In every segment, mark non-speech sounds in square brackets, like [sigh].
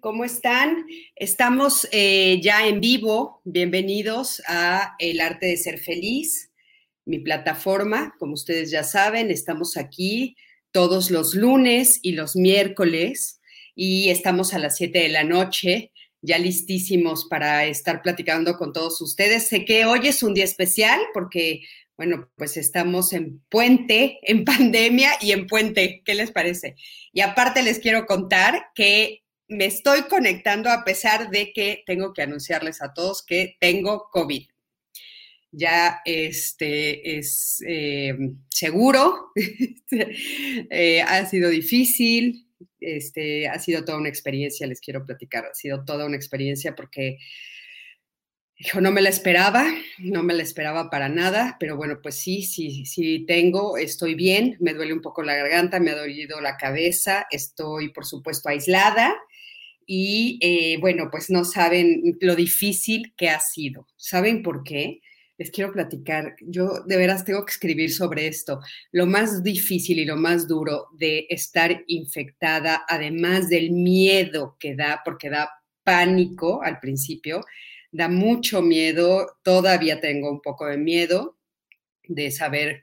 ¿Cómo están? Estamos eh, ya en vivo. Bienvenidos a El Arte de Ser Feliz, mi plataforma. Como ustedes ya saben, estamos aquí todos los lunes y los miércoles y estamos a las 7 de la noche, ya listísimos para estar platicando con todos ustedes. Sé que hoy es un día especial porque, bueno, pues estamos en puente, en [laughs] pandemia y en puente. ¿Qué les parece? Y aparte les quiero contar que me estoy conectando a pesar de que tengo que anunciarles a todos que tengo COVID. Ya este es eh, seguro, [laughs] eh, ha sido difícil, este, ha sido toda una experiencia, les quiero platicar, ha sido toda una experiencia porque yo no me la esperaba, no me la esperaba para nada, pero bueno, pues sí, sí, sí tengo, estoy bien, me duele un poco la garganta, me ha dolido la cabeza, estoy por supuesto aislada, y eh, bueno, pues no saben lo difícil que ha sido. ¿Saben por qué? Les quiero platicar. Yo de veras tengo que escribir sobre esto. Lo más difícil y lo más duro de estar infectada, además del miedo que da, porque da pánico al principio, da mucho miedo. Todavía tengo un poco de miedo de saber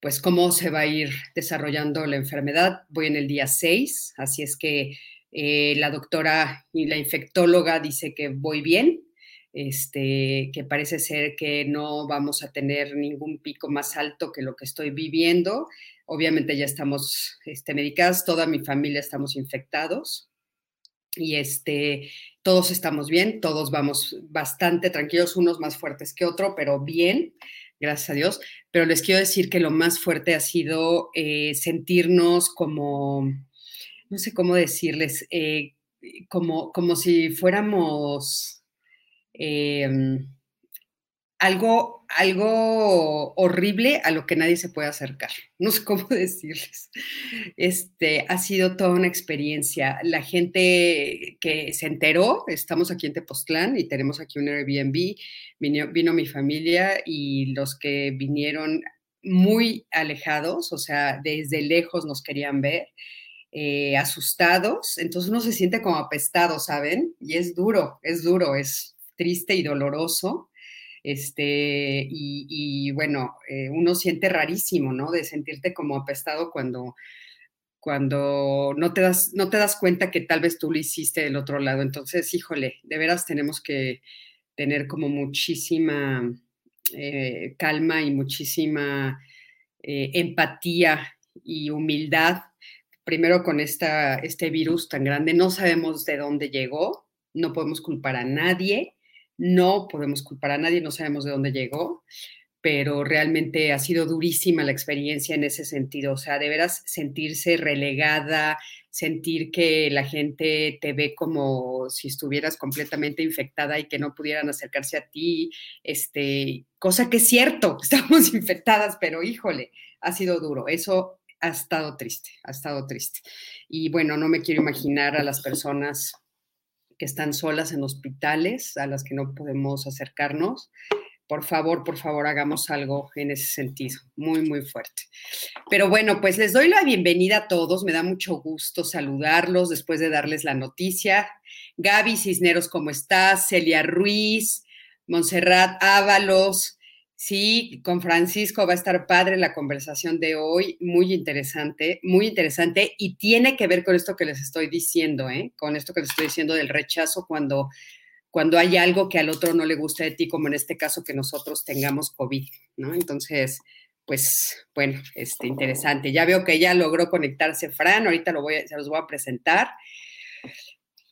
pues cómo se va a ir desarrollando la enfermedad. Voy en el día 6, así es que eh, la doctora y la infectóloga dice que voy bien, este, que parece ser que no vamos a tener ningún pico más alto que lo que estoy viviendo. Obviamente ya estamos este, medicadas, toda mi familia estamos infectados y este, todos estamos bien, todos vamos bastante tranquilos, unos más fuertes que otro, pero bien, gracias a Dios. Pero les quiero decir que lo más fuerte ha sido eh, sentirnos como no sé cómo decirles, eh, como, como si fuéramos em, algo, algo horrible a lo que nadie se puede acercar. No sé cómo [laughs] decirles. Este, ha sido toda una experiencia. La gente que se enteró, estamos aquí en Tepoztlán y tenemos aquí un Airbnb, vino, vino mi familia y los que vinieron muy alejados, o sea, desde lejos nos querían ver eh, asustados, entonces uno se siente como apestado, ¿saben? Y es duro, es duro, es triste y doloroso. Este, y, bueno, eh, uno siente rarísimo, ¿no? De sentirte como apestado cuando, cuando no, te das, no te das cuenta que tal vez tú lo hiciste del otro lado. Entonces, híjole, de veras tenemos que tener como muchísima eh, calma y muchísima empatía y humildad primero con esta, este virus tan grande, no sabemos de dónde llegó, no podemos culpar a nadie, no podemos culpar a nadie, no sabemos de dónde llegó, pero realmente ha sido durísima la experiencia en ese sentido, o sea, de veras sentirse relegada, sentir que la gente te ve como si estuvieras completamente infectada y que no pudieran acercarse a ti, este, cosa que es cierto, [laughs] estamos infectadas, pero híjole, ha sido duro. Eso ha estado triste, ha estado triste. Y bueno, no me quiero imaginar a las personas que están solas en hospitales, a las que no podemos acercarnos. Por favor, por favor, hagamos algo en ese sentido, muy, muy fuerte. Pero bueno, pues les doy la bienvenida a todos, me da mucho gusto saludarlos después de darles la noticia. Gaby Cisneros, ¿cómo estás? Celia Ruiz, Montserrat Ábalos, Sí, con Francisco va a estar padre la conversación de hoy, muy interesante, muy interesante y tiene que ver con esto que les estoy diciendo, ¿eh? con esto que les estoy diciendo del rechazo cuando, cuando hay algo que al otro no le gusta de ti, como en este caso que nosotros tengamos COVID, ¿no? Entonces, pues bueno, este, interesante. Ya veo que ya logró conectarse Fran, ahorita lo voy a, se los voy a presentar.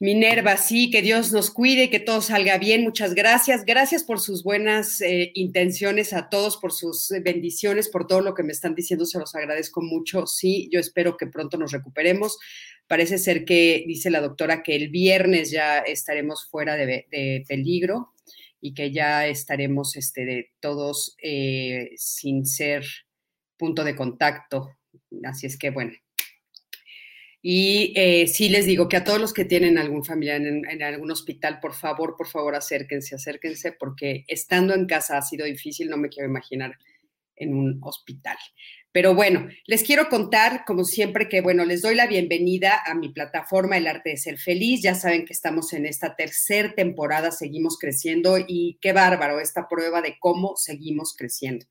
Minerva, sí, que Dios nos cuide, que todo salga bien. Muchas gracias. Gracias por sus buenas eh, intenciones a todos, por sus eh, bendiciones, por todo lo que me están diciendo. Se los agradezco mucho. Sí, yo espero que pronto nos recuperemos. Parece ser que dice la doctora que el viernes ya estaremos fuera de, peligro y que ya estaremos este, de todos eh, sin ser punto de contacto. Así es que bueno, y eh, sí les digo que a todos los que tienen algún familiar en, algún hospital, por favor, por favor, acérquense, acérquense, porque estando en casa ha sido difícil, no me quiero imaginar en un hospital. Pero bueno, les quiero contar, como siempre, que bueno, les doy la bienvenida a mi plataforma El Arte de Ser Feliz. Ya saben que estamos en esta tercera temporada, seguimos creciendo y qué bárbaro esta prueba de cómo seguimos creciendo.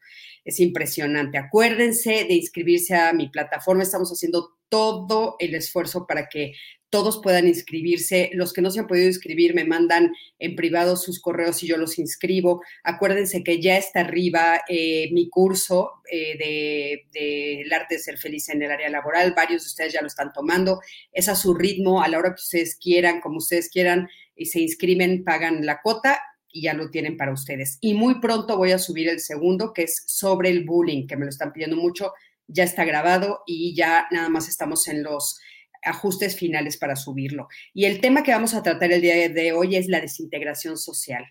Es impresionante. Acuérdense de inscribirse a mi plataforma. Estamos haciendo todo el esfuerzo para que todos puedan inscribirse. Los que no se han podido inscribir me mandan en privado sus correos y yo los inscribo. Acuérdense que ya está arriba eh, mi curso eh, de, el arte de ser feliz en el área laboral. Varios de ustedes ya lo están tomando. Es a su ritmo, a la hora que ustedes quieran, como ustedes quieran, y se inscriben, pagan la cuota y ya lo tienen para ustedes. Y muy pronto voy a subir el segundo, que es sobre el bullying, que me lo están pidiendo mucho ya está grabado y ya nada más estamos en los ajustes finales para subirlo. Y el tema que vamos a tratar el día de hoy es la desintegración social.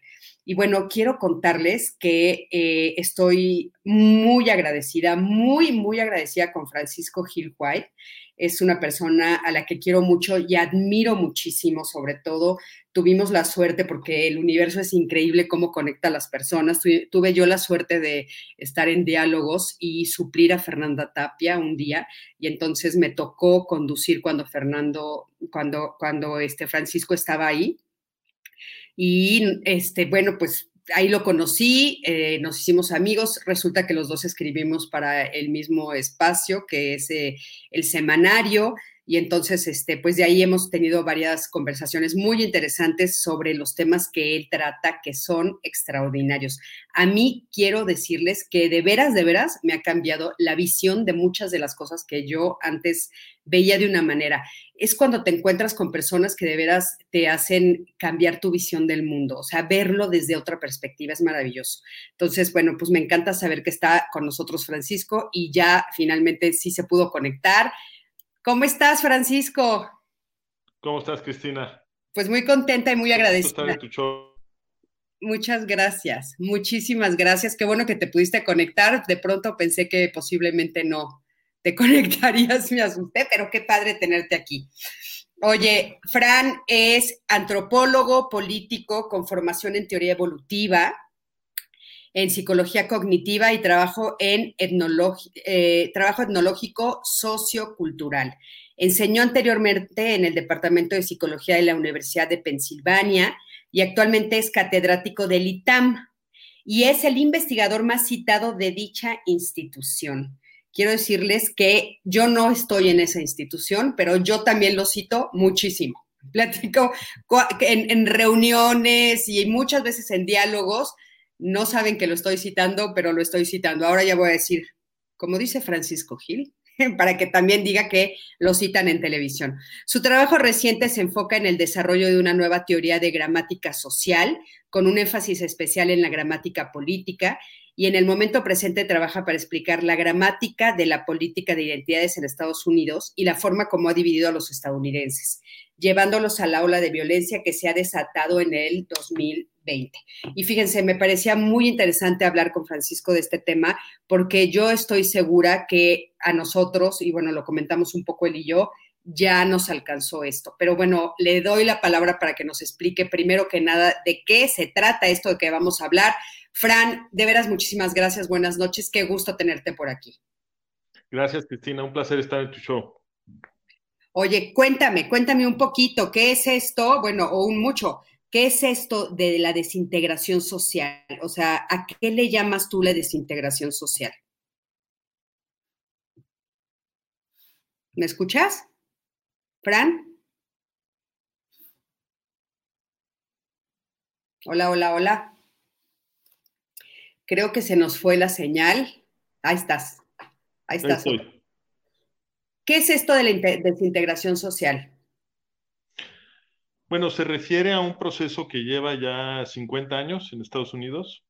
Y bueno, quiero contarles que eh, estoy muy agradecida, muy, muy agradecida con Francisco Gil White. Es una persona a la que quiero mucho y admiro muchísimo, sobre todo tuvimos la suerte, porque el universo es increíble cómo conecta las personas. Tuve yo la suerte de estar en diálogos y suplir a Fernanda Tapia un día, y entonces me tocó conducir cuando Fernando, cuando, cuando este Francisco estaba ahí. Y este, bueno, pues ahí lo conocí, eh, nos hicimos amigos, resulta que los dos escribimos para el mismo espacio, que es eh, el semanario, y entonces, este, pues de ahí hemos tenido varias conversaciones muy interesantes sobre los temas que él trata, que son extraordinarios. A mí quiero decirles que de veras, de veras, me ha cambiado la visión de muchas de las cosas que yo antes veía de una manera. Es cuando te encuentras con personas que de veras te hacen cambiar tu visión del mundo, o sea, verlo desde otra perspectiva es maravilloso. Entonces, bueno, pues me encanta saber que está con nosotros Francisco y ya finalmente sí se pudo conectar ¿Cómo estás, Francisco? ¿Cómo estás, Cristina? Pues muy contenta y muy agradecida. Muchas gracias, muchísimas gracias. Qué bueno que te pudiste conectar. De pronto pensé que posiblemente no te [laughs] conectarías, me asusté, pero qué padre tenerte aquí. Oye, Fran es antropólogo político con formación en teoría evolutiva, en psicología cognitiva y trabajo en eh, trabajo etnológico sociocultural. Enseñó anteriormente en el Departamento de Psicología de la Universidad de Pensilvania y actualmente es catedrático del ITAM y es el investigador más citado de dicha institución. Quiero decirles que yo no estoy en esa institución, pero yo también lo cito muchísimo. [laughs] Platico en, en reuniones y muchas veces en diálogos no saben que lo estoy citando, pero lo estoy citando. Ahora ya voy a decir, como dice Francisco Gil, [laughs] para que también diga que lo citan en televisión. Su trabajo reciente se enfoca en el desarrollo de una nueva teoría de gramática social, con un énfasis especial en la gramática política, y en el momento presente trabaja para explicar la gramática de la política de identidades en Estados Unidos y la forma como ha dividido a los estadounidenses, llevándolos a la ola de violencia que se ha desatado en el 2000 y fíjense, me parecía muy interesante hablar con Francisco de este tema porque yo estoy segura que a nosotros, y bueno, lo comentamos un poco él y yo, ya nos alcanzó esto. Pero bueno, le doy la palabra para que nos explique primero que nada de qué se trata esto de que vamos a hablar. Fran, de veras, muchísimas gracias, buenas noches, qué gusto tenerte por aquí. Gracias, Cristina, un placer estar en tu show. Oye, cuéntame, cuéntame un poquito, ¿qué es esto? Bueno, o un mucho, ¿Qué es esto de la desintegración social? O sea, ¿a qué le llamas tú la desintegración social? ¿Me escuchas? Fran? Hola, hola, hola. Creo que se nos fue la señal. Ahí estás. Ahí estás. ¿Qué es esto de la desintegración social? Bueno, se refiere a un proceso que lleva ya 50 años en Estados Unidos.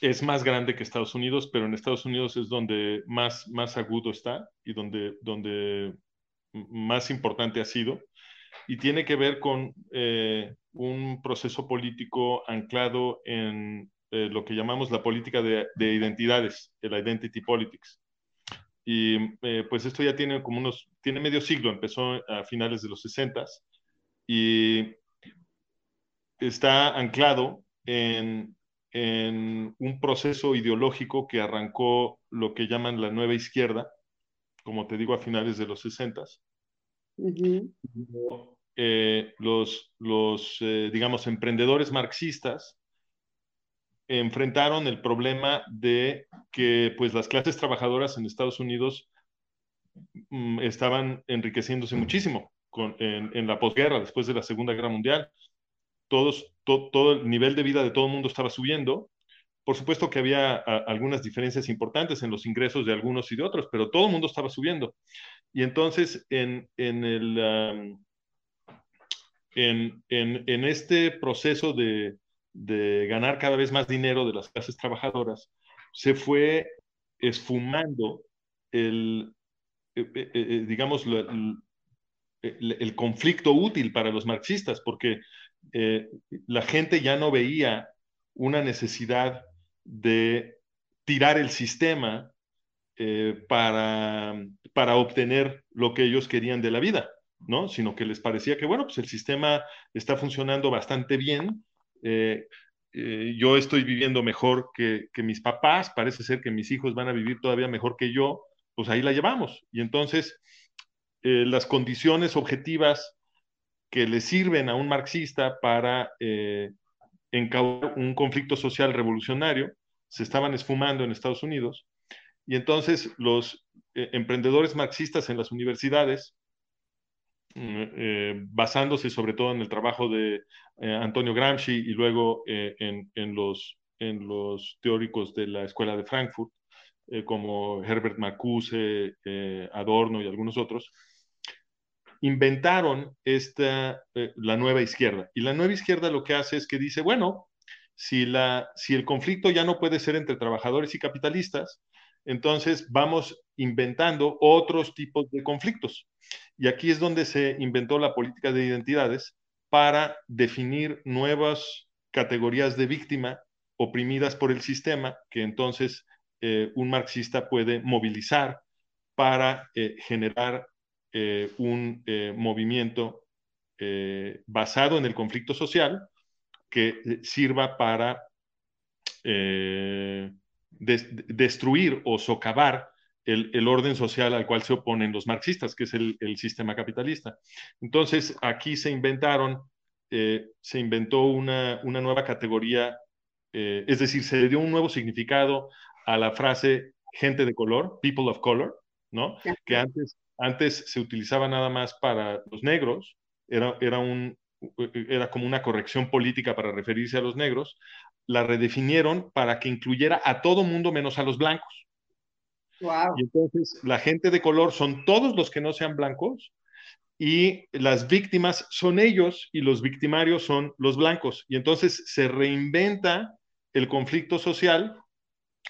Es más grande que Estados Unidos, pero en Estados Unidos es donde más, más agudo está y donde, donde más importante ha sido, y tiene que ver con eh, un proceso político anclado en eh, lo que llamamos la política de, de, identidades, el identity politics. Y eh, pues esto ya tiene como unos, tiene medio siglo, empezó a finales de los 60 y está anclado en, en un proceso ideológico que arrancó lo que llaman la nueva izquierda, como te digo, a finales de los 60. Eh, los, los eh, digamos, emprendedores marxistas enfrentaron el problema de que pues, las clases trabajadoras en Estados Unidos mm, estaban enriqueciéndose muchísimo con, en, en, la posguerra, después de la Segunda Guerra Mundial. Todos, to, todo el nivel de vida de todo el mundo estaba subiendo por supuesto que había algunas diferencias importantes en los ingresos de algunos y de otros, pero todo el mundo estaba subiendo. Y entonces, en, en, el, en, en, este proceso de, de, ganar cada vez más dinero de las clases trabajadoras, se fue esfumando el, eh, eh, eh, digamos, el, el, conflicto útil para los marxistas, porque la gente ya no veía una necesidad de tirar el sistema eh, para, para obtener lo que ellos querían de la vida, ¿no? Sino que les parecía que, bueno, pues el sistema está funcionando bastante bien. Eh, eh, yo estoy viviendo mejor que, que, mis papás, parece ser que mis hijos van a vivir todavía mejor que yo, pues ahí la llevamos. Y entonces, las condiciones objetivas que le sirven a un marxista para encauzar un conflicto social revolucionario, se estaban esfumando en Estados Unidos, y entonces los eh, emprendedores marxistas en las universidades, mm, eh, basándose sobre todo en el trabajo de eh, Antonio Gramsci y luego en, en, los, en los teóricos de la Escuela de Frankfurt, como Herbert Marcuse, Adorno y algunos otros, inventaron esta, la nueva izquierda. Y la nueva izquierda lo que hace es que dice, bueno, si, la, si el conflicto ya no puede ser entre trabajadores y capitalistas, entonces vamos inventando otros tipos de conflictos. Y aquí es donde se inventó la política de identidades para definir nuevas categorías de víctima oprimidas por el sistema que entonces eh, un marxista puede movilizar para eh, generar eh, un movimiento basado en el conflicto social que eh, sirva para eh, des destruir o socavar el, el, orden social al cual se oponen los marxistas, que es el, el sistema capitalista. Entonces, aquí se inventaron, eh, se inventó una, una nueva categoría, eh, es decir, se le dio un nuevo significado a la frase gente de color, people of color, ¿no? Que antes, antes se utilizaba nada más para los negros, era, era un, era como una corrección política para referirse a los negros, la redefinieron para que incluyera a todo mundo menos a los blancos. Wow. Y entonces la gente de color son todos los que no sean blancos y las víctimas son ellos y los victimarios son los blancos. Y entonces se reinventa el conflicto social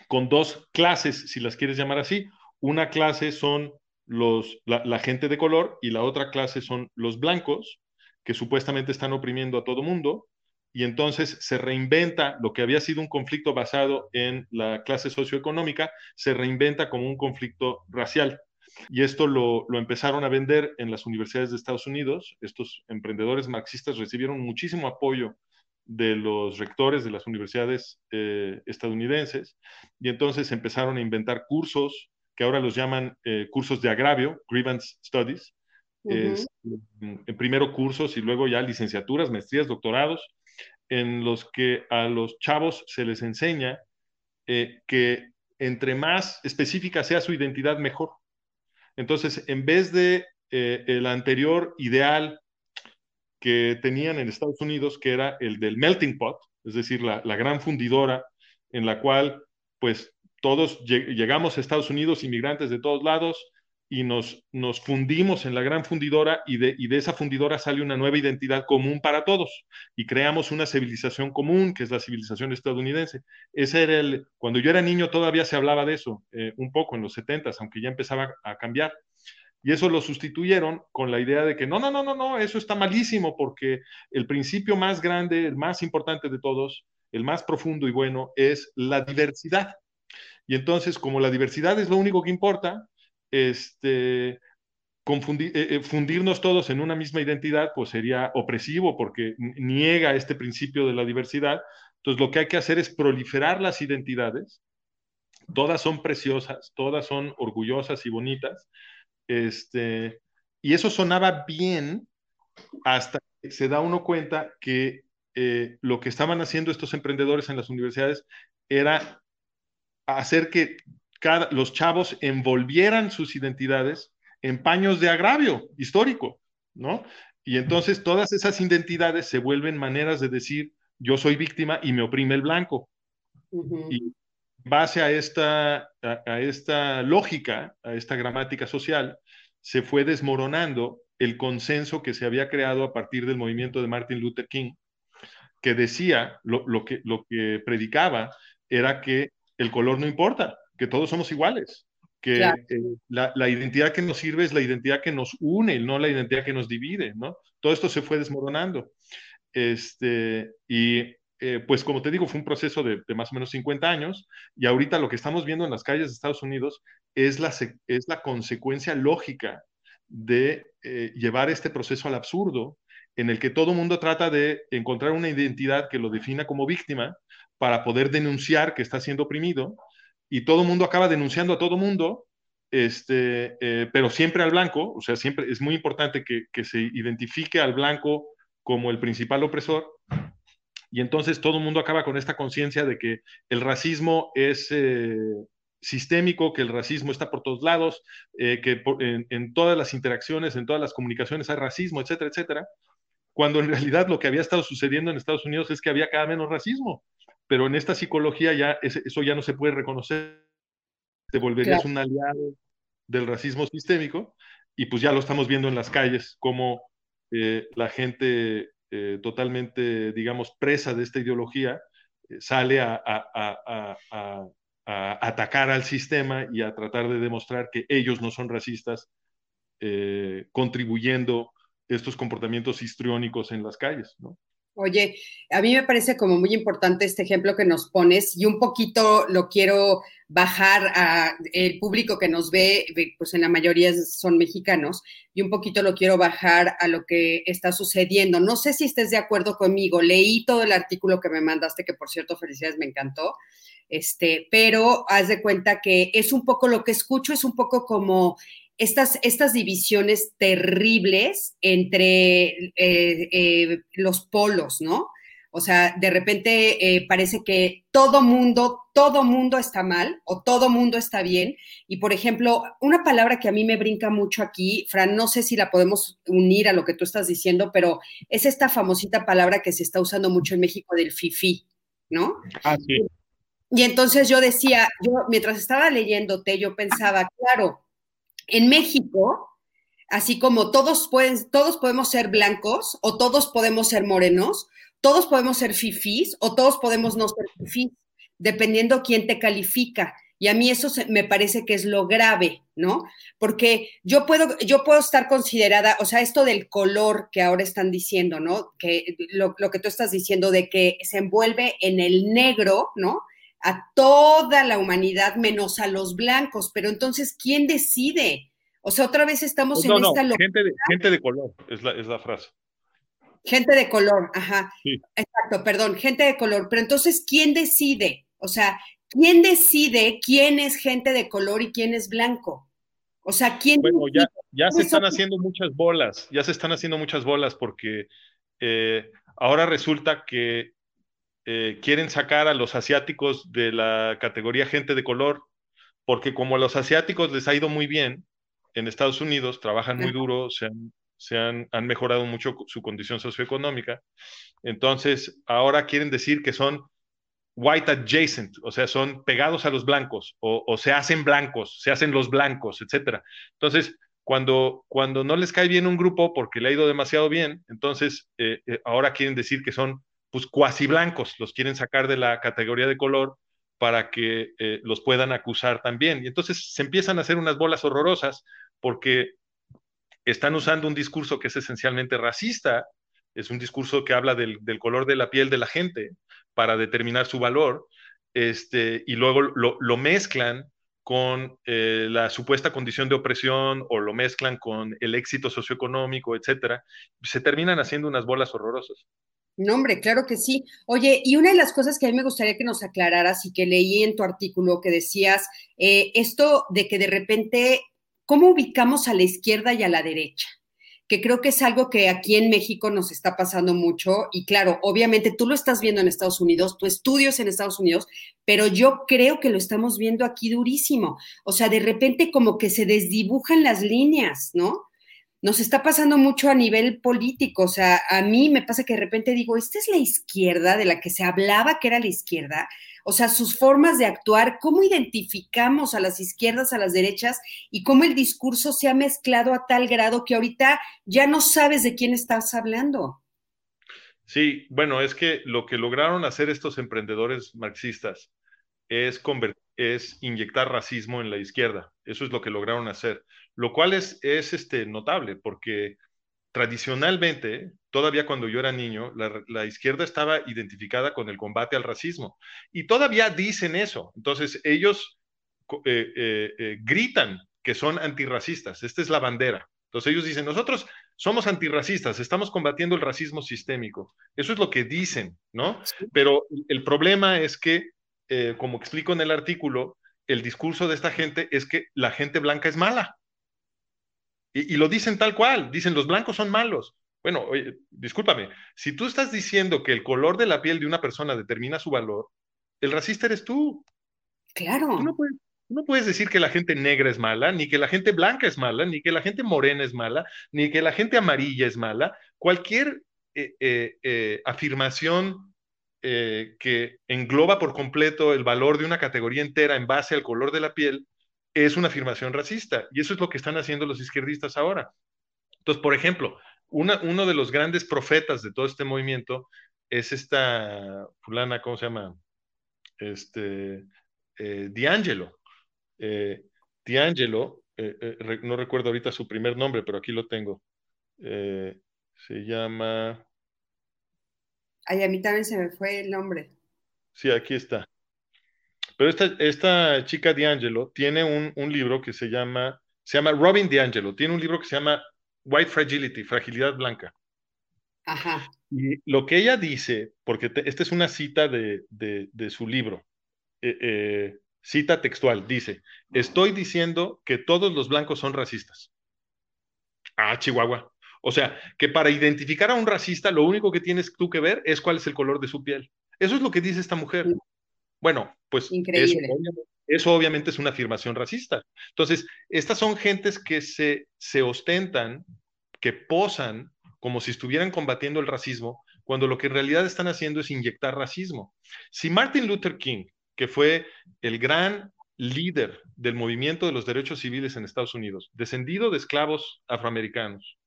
con dos clases, si las quieres llamar así. Una clase son los, la, la gente de color y la otra clase son los blancos que supuestamente están oprimiendo a todo mundo, y entonces se reinventa lo que había sido un conflicto basado en la clase socioeconómica, se reinventa como un conflicto racial. Y esto lo, lo, empezaron a vender en las universidades de Estados Unidos. Estos emprendedores marxistas recibieron muchísimo apoyo de los rectores de las universidades eh, estadounidenses y entonces empezaron a inventar cursos que ahora los llaman eh, cursos de agravio, grievance studies, Uh -huh. es, en primero cursos y luego ya licenciaturas, maestrías, doctorados, en los que a los chavos se les enseña eh, que entre más específica sea su identidad, mejor. Entonces, en vez de eh, el anterior ideal que tenían en Estados Unidos, que era el del melting pot, es decir, la, la gran fundidora en la cual, pues, todos lleg llegamos a Estados Unidos, inmigrantes de todos lados, y nos, nos fundimos en la gran fundidora y de, y de, esa fundidora sale una nueva identidad común para todos y creamos una civilización común que es la civilización estadounidense. Ese era el, cuando yo era niño todavía se hablaba de eso, eh, un poco en los 70, aunque ya empezaba a cambiar. Y eso lo sustituyeron con la idea de que no, no, no, no, no, eso está malísimo porque el principio más grande, el más importante de todos, el más profundo y bueno, es la diversidad. Y entonces, como la diversidad es lo único que importa, este, confundir, eh, eh, fundirnos todos en una misma identidad, pues sería opresivo porque niega este principio de la diversidad. Entonces, lo que hay que hacer es proliferar las identidades. Todas son preciosas, todas son orgullosas y bonitas. Este, y eso sonaba bien hasta que se da uno cuenta que eh, lo que estaban haciendo estos emprendedores en las universidades era hacer que cada, los chavos envolvieran sus identidades en paños de agravio histórico, ¿no? Y entonces todas esas identidades se vuelven maneras de decir, yo soy víctima y me oprime el blanco. Y base a esta, a, esta lógica, a esta gramática social, se fue desmoronando el consenso que se había creado a partir del movimiento de Martin Luther King, que decía, lo, lo, que, lo que predicaba era que el color no importa, que todos somos iguales, que eh, la, la, identidad que nos sirve es la identidad que nos une, no la identidad que nos divide, ¿no? Todo esto se fue desmoronando. Este, y eh, pues como te digo, fue un proceso de, de, más o menos 50 años y ahorita lo que estamos viendo en las calles de Estados Unidos es la, es la consecuencia lógica de eh, llevar este proceso al absurdo en el que todo mundo trata de encontrar una identidad que lo defina como víctima para poder denunciar que está siendo oprimido y todo mundo acaba denunciando a todo mundo, este, eh, pero siempre al blanco, o sea, siempre es muy importante que, que, se identifique al blanco como el principal opresor, y entonces todo el mundo acaba con esta conciencia de que el racismo es eh, sistémico, que el racismo está por todos lados, eh, que en, en todas las interacciones, en todas las comunicaciones hay racismo, etcétera, etcétera, cuando en realidad lo que había estado sucediendo en Estados Unidos es que había cada menos racismo pero en esta psicología ya eso ya no se puede reconocer, te volverías claro. un aliado del racismo sistémico y pues ya lo estamos viendo en las calles, como eh, la gente eh, totalmente, digamos, presa de esta ideología eh, sale a, a, a, a, atacar al sistema y a tratar de demostrar que ellos no son racistas, contribuyendo estos comportamientos histriónicos en las calles, ¿no? Oye, a mí me parece como muy importante este ejemplo que nos pones y un poquito lo quiero bajar a el público que nos ve, pues en la mayoría son mexicanos, y un poquito lo quiero bajar a lo que está sucediendo. No sé si estés de acuerdo conmigo, leí todo el artículo que me mandaste, que por cierto, felicidades, me encantó, este, pero haz de cuenta que es un poco lo que escucho, es un poco como estas, estas divisiones terribles entre eh, eh, los polos, ¿no? O sea, de repente eh, parece que todo mundo, todo mundo está mal o todo mundo está bien. Y por ejemplo, una palabra que a mí me brinca mucho aquí, Fran, no sé si la podemos unir a lo que tú estás diciendo, pero es esta famosita palabra que se está usando mucho en México del fifi, ¿no? Ah, sí. Y entonces yo decía, yo mientras estaba leyéndote, yo pensaba, claro, en México, así como todos, pueden, todos podemos ser blancos o todos podemos ser morenos, todos podemos ser fifís o todos podemos no ser fifís, dependiendo quién te califica. Y a mí eso me parece que es lo grave, ¿no? Porque yo puedo, yo puedo estar considerada, o sea, esto del color que ahora están diciendo, ¿no? Que lo, lo que tú estás diciendo de que se envuelve en el negro, ¿no? A toda la humanidad menos a los blancos, pero entonces, ¿quién decide? O sea, otra vez estamos no, en no, esta locura. Gente de, gente de color, es la, es la frase. Gente de color, ajá. Sí. Exacto, perdón, gente de color. Pero entonces, ¿quién decide? O sea, ¿quién decide quién es gente de color y quién es blanco? O sea, ¿quién Bueno, ya, ya se están haciendo muchas bolas, ya se están haciendo muchas bolas porque eh, ahora resulta que eh, quieren sacar a los asiáticos de la categoría gente de color, porque como a los asiáticos les ha ido muy bien en Estados Unidos, trabajan muy duro, se han, se han, han mejorado mucho su condición socioeconómica, entonces ahora quieren decir que son white adjacent, o sea, son pegados a los blancos, o, o se hacen blancos, se hacen los blancos, etcétera. Entonces, cuando, cuando no les cae bien un grupo porque le ha ido demasiado bien, entonces eh, eh, ahora quieren decir que son pues cuasi blancos, los quieren sacar de la categoría de color para que eh, los puedan acusar también. Y entonces se empiezan a hacer unas bolas horrorosas porque están usando un discurso que es esencialmente racista, es un discurso que habla del, color de la piel de la gente para determinar su valor, este, y luego lo, mezclan con eh, la supuesta condición de opresión o lo mezclan con el éxito socioeconómico, etcétera, se terminan haciendo unas bolas horrorosas. No, hombre, claro que sí. Oye, y una de las cosas que a mí me gustaría que nos aclararas y que leí en tu artículo que decías, eh, esto de que de repente, ¿cómo ubicamos a la izquierda y a la derecha? que creo que es algo que aquí en México nos está pasando mucho. Y claro, obviamente tú lo estás viendo en Estados Unidos, tu estudio es en Estados Unidos, pero yo creo que lo estamos viendo aquí durísimo. O sea, de repente como que se desdibujan las líneas, ¿no? Nos está pasando mucho a nivel político. O sea, a mí me pasa que de repente digo, esta es la izquierda de la que se hablaba que era la izquierda o sea, sus formas de actuar, cómo identificamos a las izquierdas, a las derechas y cómo el discurso se ha mezclado a tal grado que ahorita ya no sabes de quién estás hablando. Sí, bueno, es que lo que lograron hacer estos emprendedores marxistas es, es inyectar racismo en la izquierda. Eso es lo que lograron hacer, lo cual es, es este, notable porque tradicionalmente, todavía cuando yo era niño, la, izquierda estaba identificada con el combate al racismo. Y todavía dicen eso. Entonces, ellos eh, eh, eh, gritan que son antirracistas. Esta es la bandera. Entonces, ellos dicen, nosotros somos antirracistas, estamos combatiendo el racismo sistémico. Eso es lo que dicen, ¿no? Pero el problema es que, como explico en el artículo, el discurso de esta gente es que la gente blanca es mala. Y, lo dicen tal cual, dicen los blancos son malos. Bueno, oye, discúlpame, si tú estás diciendo que el color de la piel de una persona determina su valor, el racista eres tú. Claro. Tú no puedes, no puedes decir que la gente negra es mala, ni que la gente blanca es mala, ni que la gente morena es mala, ni que la gente amarilla es mala. Cualquier eh, eh, eh, afirmación que engloba por completo el valor de una categoría entera en base al color de la piel es una afirmación racista. Y eso es lo que están haciendo los izquierdistas ahora. Entonces, por ejemplo, uno de los grandes profetas de todo este movimiento es esta fulana, ¿cómo se llama? Este, eh, D'Angelo. Eh, D'Angelo, eh, eh, no recuerdo ahorita su primer nombre, pero aquí lo tengo. se llama... Ay, a mí también se me fue el nombre. Sí, aquí está. Pero esta, esta chica D'Angelo tiene un, libro que se llama, se llama Robin D'Angelo, tiene un libro que se llama White Fragility, Fragilidad Blanca. Ajá. Y lo que ella dice, porque esta es una cita de, su libro, eh, eh, cita textual, dice, estoy diciendo que todos los blancos son racistas. Ah, Chihuahua. O sea, que para identificar a un racista, lo único que tienes tú que ver es cuál es el color de su piel. Eso es lo que dice esta mujer. Bueno, pues eso, obviamente es una afirmación racista. Entonces, estas son gentes que se, se ostentan, que posan como si estuvieran combatiendo el racismo, cuando lo que en realidad están haciendo es inyectar racismo. Si Martin Luther King, que fue el gran líder del movimiento de los derechos civiles en Estados Unidos, descendido de esclavos afroamericanos,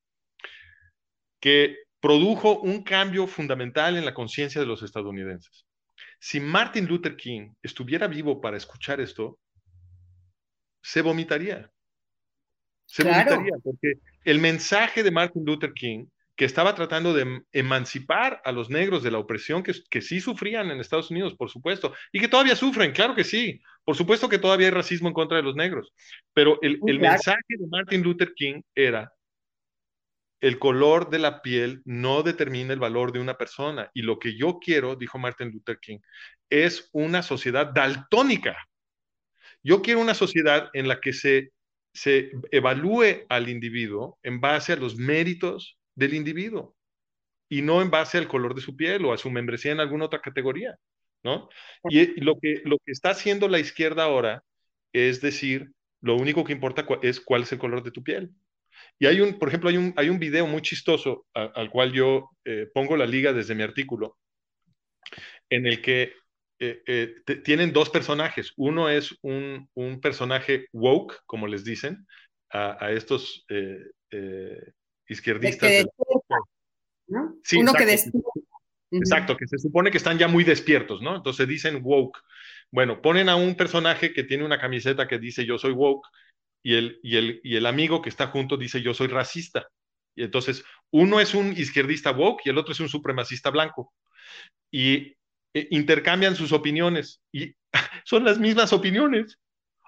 que produjo un cambio fundamental en la conciencia de los estadounidenses. Si Martin Luther King estuviera vivo para escuchar esto, se vomitaría. Se vomitaría, porque el mensaje de Martin Luther King, que estaba tratando de emancipar a los negros de la opresión que, que sí sufrían en Estados Unidos, por supuesto, y que todavía sufren, claro que sí, por supuesto que todavía hay racismo en contra de los negros, pero el, el mensaje de Martin Luther King era, el color de la piel no determina el valor de una persona. Y lo que yo quiero, dijo Martin Luther King, es una sociedad daltónica. Yo quiero una sociedad en la que se, se evalúe al individuo en base a los méritos del individuo y no en base al color de su piel o a su membresía en alguna otra categoría, ¿no? Y lo que, lo que está haciendo la izquierda ahora es decir, lo único que importa es cuál es el color de tu piel. Y hay un, por ejemplo, hay un, hay un video muy chistoso al cual yo eh, pongo la liga desde mi artículo, en el que eh, eh, tienen dos personajes. Uno es un, un, personaje woke, como les dicen, a, a estos izquierdistas. Que ¿no? sí, Uno exacto, que despierta. Exacto, que se supone que están ya muy despiertos, ¿no? Entonces dicen woke. Bueno, ponen a un personaje que tiene una camiseta que dice yo soy woke y el, y, el, y el amigo que está junto dice yo soy racista. Y entonces uno es un izquierdista woke y el otro es un supremacista blanco. Y eh, intercambian sus opiniones y [laughs] son las mismas opiniones.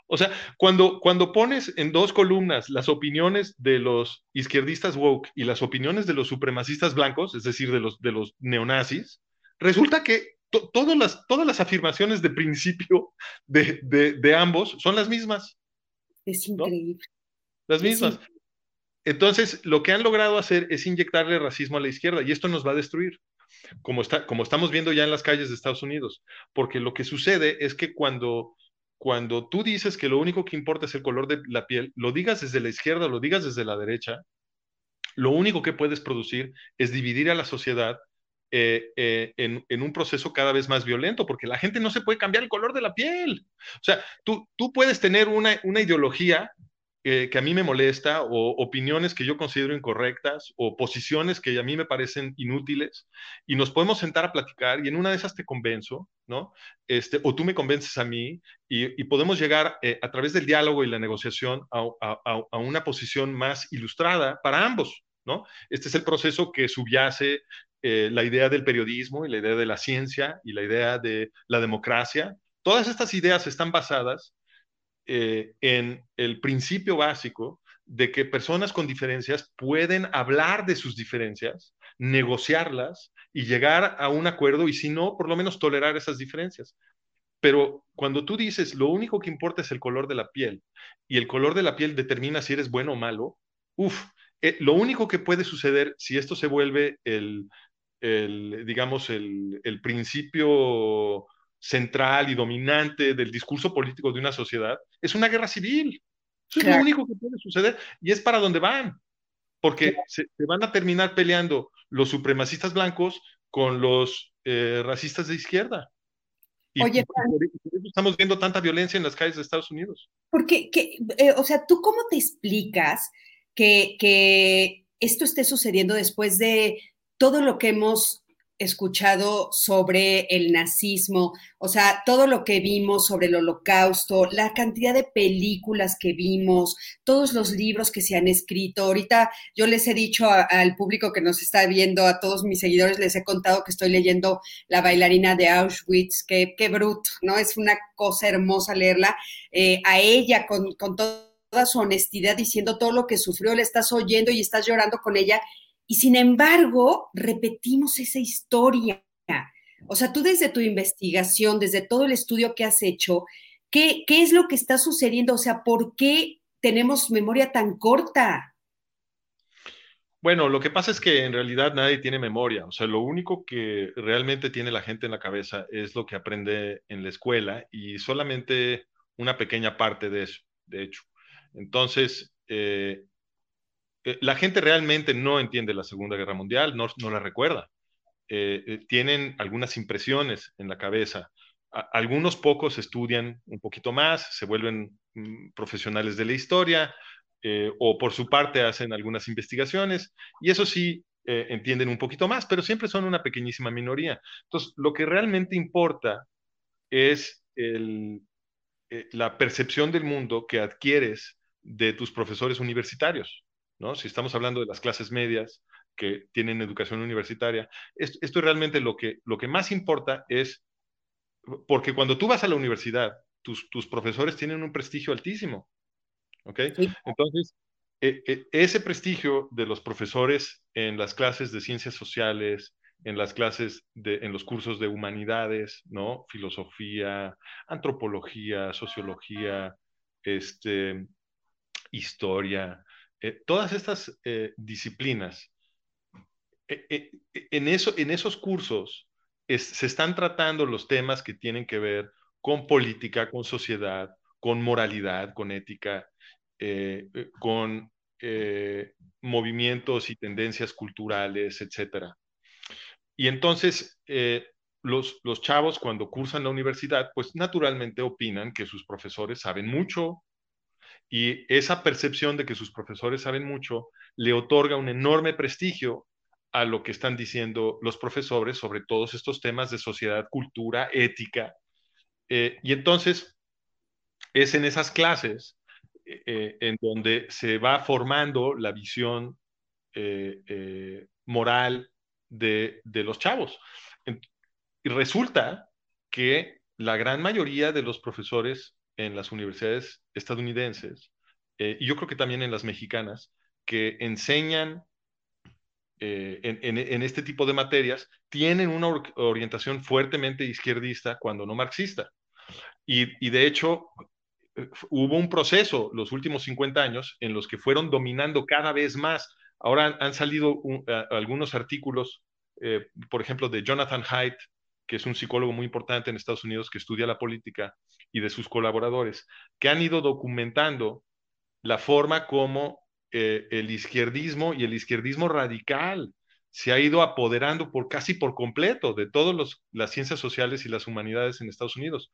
O sea, cuando, cuando pones en dos columnas las opiniones de los izquierdistas woke y las opiniones de los supremacistas blancos, es decir, de los, de los neonazis, resulta que todas, las, todas las afirmaciones de principio de, de, ambos son las mismas. Es increíble. Las mismas. Entonces, lo que han logrado hacer es inyectarle racismo a la izquierda y esto nos va a destruir, como, está, como estamos viendo ya en las calles de Estados Unidos, porque lo que sucede es que cuando, cuando tú dices que lo único que importa es el color de la piel, lo digas desde la izquierda, lo digas desde la derecha, lo único que puedes producir es dividir a la sociedad eh, eh, en, un proceso cada vez más violento, porque la gente no se puede cambiar el color de la piel. O sea, tú, tú puedes tener una, una ideología que a mí me molesta o opiniones que yo considero incorrectas o posiciones que a mí me parecen inútiles y nos podemos sentar a platicar y en una de esas te convenzo, ¿no? Este, o tú me convences a mí y, podemos llegar eh, a través del diálogo y la negociación a, una posición más ilustrada para ambos, ¿no? Este es el proceso que subyace eh, la idea del periodismo y la idea de la ciencia y la idea de la democracia. Todas estas ideas están basadas eh, en el principio básico de que personas con diferencias pueden hablar de sus diferencias, negociarlas y llegar a un acuerdo y si no, por lo menos tolerar esas diferencias. Pero cuando tú dices lo único que importa es el color de la piel y el color de la piel determina si eres bueno o malo, uff, eh, lo único que puede suceder si esto se vuelve el, digamos, el, el principio central y dominante del discurso político de una sociedad, es una guerra civil. Eso es lo único que puede suceder y es para donde van, porque se, van a terminar peleando los supremacistas blancos con los eh, racistas de izquierda. Y Oye, por, eso estamos viendo tanta violencia en las calles de Estados Unidos. Porque, que, eh, o sea, ¿tú cómo te explicas que, que esto esté sucediendo después de todo lo que hemos escuchado sobre el nazismo, o sea, todo lo que vimos sobre el holocausto, la cantidad de películas que vimos, todos los libros que se han escrito. Ahorita yo les he dicho al público que nos está viendo, a todos mis seguidores, les he contado que estoy leyendo La bailarina de Auschwitz, que qué bruto, ¿no? Es una cosa hermosa leerla. Eh, a ella con, con toda su honestidad diciendo todo lo que sufrió, le estás oyendo y estás llorando con ella y sin embargo, repetimos esa historia. O sea, tú desde tu investigación, desde todo el estudio que has hecho, ¿qué, qué es lo que está sucediendo? O sea, ¿por qué tenemos memoria tan corta? Bueno, lo que pasa es que en realidad nadie tiene memoria. O sea, lo único que realmente tiene la gente en la cabeza es lo que aprende en la escuela y solamente una pequeña parte de eso, de hecho. Entonces, eh, eh, la gente realmente no entiende la Segunda Guerra Mundial, no, la recuerda. Eh, eh, tienen algunas impresiones en la cabeza. algunos pocos estudian un poquito más, se vuelven mm, profesionales de la historia o por su parte hacen algunas investigaciones y eso sí entienden un poquito más, pero siempre son una pequeñísima minoría. Entonces, lo que realmente importa es la percepción del mundo que adquieres de tus profesores universitarios. ¿No? Si estamos hablando de las clases medias que tienen educación universitaria, esto, esto realmente lo que, lo que más importa es, porque cuando tú vas a la universidad, tus, tus profesores tienen un prestigio altísimo, ¿ok? Entonces, e, e, ese prestigio de los profesores en las clases de ciencias sociales, en las clases de, en los cursos de humanidades, ¿no? Filosofía, antropología, sociología, este, historia, eh, todas estas eh, disciplinas, eh, en, eso, en esos cursos se están tratando los temas que tienen que ver con política, con sociedad, con moralidad, con ética, con movimientos y tendencias culturales, etc. Y entonces, los, los, chavos cuando cursan la universidad, pues naturalmente opinan que sus profesores saben mucho y esa percepción de que sus profesores saben mucho le otorga un enorme prestigio a lo que están diciendo los profesores sobre todos estos temas de sociedad, cultura, ética. Eh, y entonces es en esas clases en donde se va formando la visión moral de, de, los chavos. Y resulta que la gran mayoría de los profesores en las universidades estadounidenses, y yo creo que también en las mexicanas, que enseñan eh, en, este tipo de materias tienen una orientación fuertemente izquierdista cuando no marxista. Y, de hecho, eh, hubo un proceso los últimos 50 años en los que fueron dominando cada vez más. Ahora han, salido algunos artículos, eh, por ejemplo, de Jonathan Haidt, que es un psicólogo muy importante en Estados Unidos que estudia la política, y de sus colaboradores, que han ido documentando la forma como eh, el izquierdismo y el izquierdismo radical se ha ido apoderando por casi por completo de todas las ciencias sociales y las humanidades en Estados Unidos.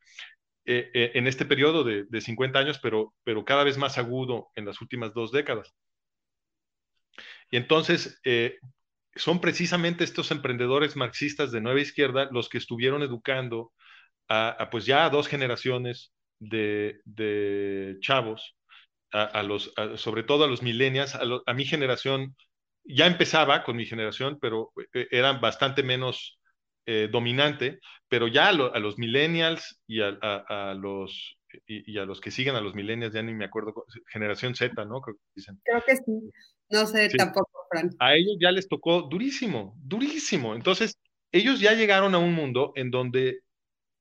Eh, eh, en este periodo de, 50 años, pero, pero cada vez más agudo en las últimas dos décadas. Y entonces, son precisamente estos emprendedores marxistas de nueva izquierda los que estuvieron educando a, pues ya a dos generaciones de, chavos a, los, sobre todo a los millennials, a, mi generación, ya empezaba con mi generación, pero eh, eran bastante menos eh, dominante, pero ya a, los millennials y a, los y, a los que siguen a los millennials, ya ni me acuerdo, generación Z, ¿no? Creo que dicen. Creo que sí. No sé tampoco, Fran. A ellos ya les tocó durísimo, durísimo. Entonces, ellos ya llegaron a un mundo en donde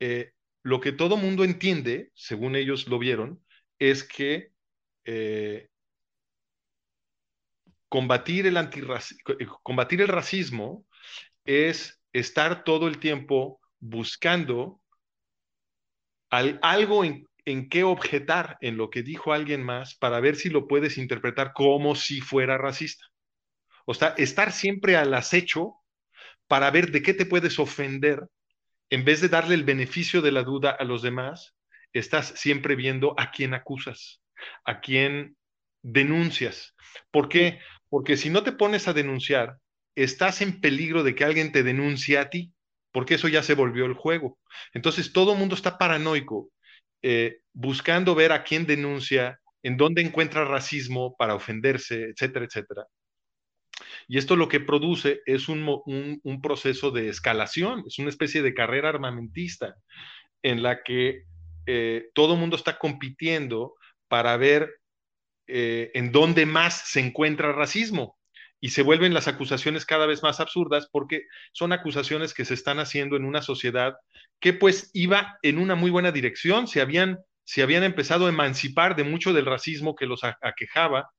eh, lo que todo mundo entiende, según ellos lo vieron, es que eh, combatir, el eh, combatir el racismo es estar todo el tiempo buscando algo en, en qué objetar en lo que dijo alguien más para ver si lo puedes interpretar como si fuera racista. O sea, estar siempre al acecho para ver de qué te puedes ofender, en vez de darle el beneficio de la duda a los demás, estás siempre viendo a quién acusas a quién denuncias. ¿Por qué? Porque si no te pones a denunciar, estás en peligro de que alguien te denuncie a ti, porque eso ya se volvió el juego. Entonces todo el mundo está paranoico, eh, buscando ver a quién denuncia, en dónde encuentra racismo para ofenderse, etcétera, etcétera. Y esto lo que produce es un, proceso de escalación, es una especie de carrera armamentista en la que eh, todo el mundo está compitiendo para ver eh, en dónde más se encuentra racismo. Y se vuelven las acusaciones cada vez más absurdas porque son acusaciones que se están haciendo en una sociedad que pues iba en una muy buena dirección, se habían, se habían empezado a emancipar de mucho del racismo que los aquejaba,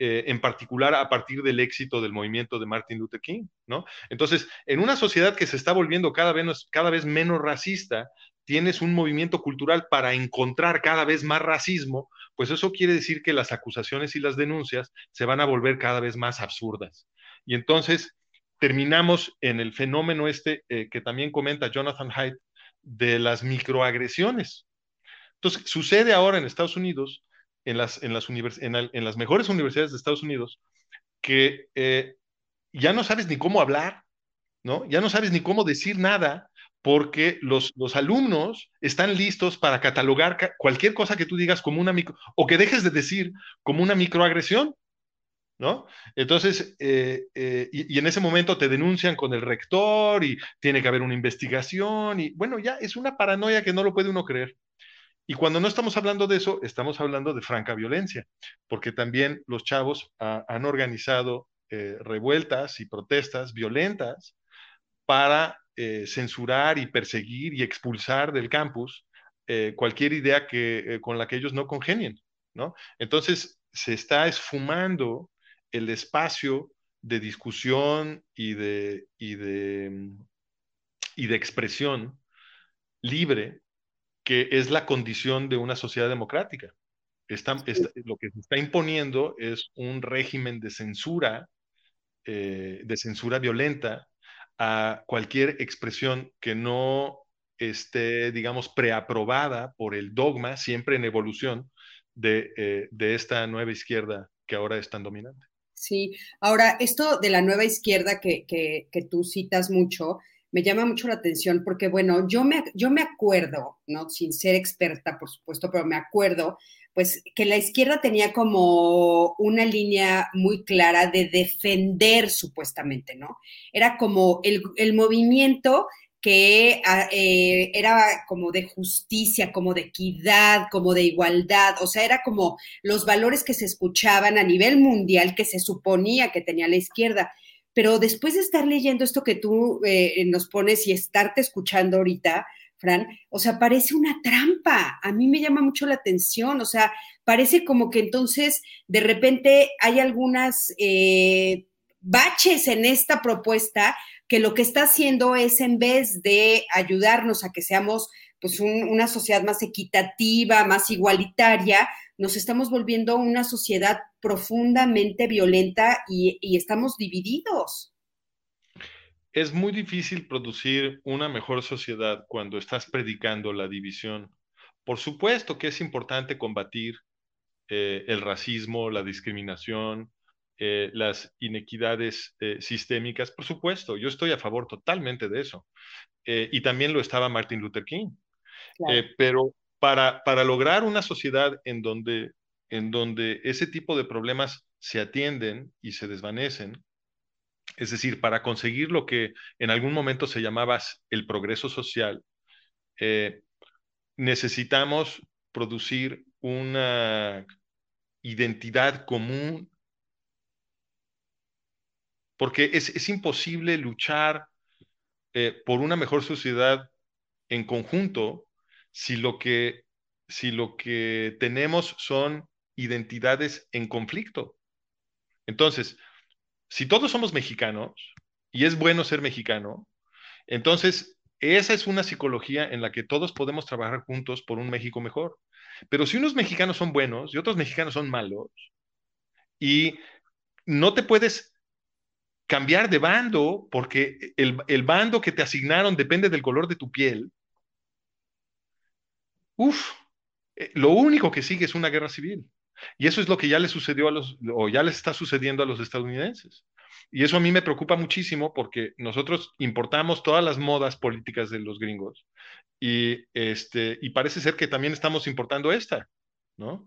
eh, en particular a partir del éxito del movimiento de Martin Luther King, ¿no? Entonces, en una sociedad que se está volviendo cada vez, cada vez menos racista, tienes un movimiento cultural para encontrar cada vez más racismo, pues eso quiere decir que las acusaciones y las denuncias se van a volver cada vez más absurdas. Y entonces terminamos en el fenómeno este eh, que también comenta Jonathan Haidt de las microagresiones. Entonces, sucede ahora en Estados Unidos, en las, en las, en, las mejores universidades de Estados Unidos, que eh, ya no sabes ni cómo hablar, ¿no? Ya no sabes ni cómo decir nada, porque los, los, alumnos están listos para catalogar cualquier cosa que tú digas como una o que dejes de decir como una microagresión, ¿no? Entonces, eh, eh, y, en ese momento te denuncian con el rector y tiene que haber una investigación y bueno, ya es una paranoia que no lo puede uno creer. Y cuando no estamos hablando de eso, estamos hablando de franca violencia, porque también los chavos han organizado eh, revueltas y protestas violentas para eh, censurar y perseguir y expulsar del campus eh, cualquier idea que, eh, con la que ellos no congenien, ¿no? Entonces, se está esfumando el espacio de discusión y de, y de, y de expresión libre, que es la condición de una sociedad democrática. lo que se está imponiendo es un régimen de censura, de censura violenta, a cualquier expresión que no esté, digamos, preaprobada por el dogma, siempre en evolución, de, eh, esta nueva izquierda que ahora es tan dominante. Sí, ahora esto de la nueva izquierda que, tú citas mucho, me llama mucho la atención porque, bueno, yo me, yo me acuerdo, ¿no? Sin ser experta, por supuesto, pero me acuerdo pues que la izquierda tenía como una línea muy clara de defender supuestamente, ¿no? Era como el, el movimiento que ah, eh, era como de justicia, como de equidad, como de igualdad, o sea, era como los valores que se escuchaban a nivel mundial que se suponía que tenía la izquierda. Pero después de estar leyendo esto que tú eh, nos pones y estarte escuchando ahorita, Fran, o sea, parece una trampa. A mí me llama mucho la atención, o sea, parece como que entonces de repente hay algunas eh, baches en esta propuesta que lo que está haciendo es en vez de ayudarnos a que seamos pues una sociedad más equitativa, más igualitaria, nos estamos volviendo una sociedad profundamente violenta y, y estamos divididos. Es muy difícil producir una mejor sociedad cuando estás predicando la división. Por supuesto que es importante combatir eh, el racismo, la discriminación, eh, las inequidades eh, sistémicas, por supuesto, yo estoy a favor totalmente de eso. Y también lo estaba Martin Luther King. pero para, para lograr una sociedad en donde, en donde ese tipo de problemas se atienden y se desvanecen, es decir, para conseguir lo que en algún momento se llamaba el progreso social, necesitamos producir una identidad común porque es, imposible luchar eh, por una mejor sociedad en conjunto si lo, que, si lo que tenemos son identidades en conflicto. Entonces, si todos somos mexicanos y es bueno ser mexicano, entonces esa es una psicología en la que todos podemos trabajar juntos por un México mejor. Pero si unos mexicanos son buenos y otros mexicanos son malos, y no te puedes cambiar de bando porque el, bando que te asignaron depende del color de tu piel, uf, eh, lo único que sigue es una guerra civil. Y eso es lo que ya le sucedió a los, o ya les está sucediendo a los estadounidenses. Y eso a mí me preocupa muchísimo porque nosotros importamos todas las modas políticas de los gringos y, este, y parece ser que también estamos importando esta, ¿no?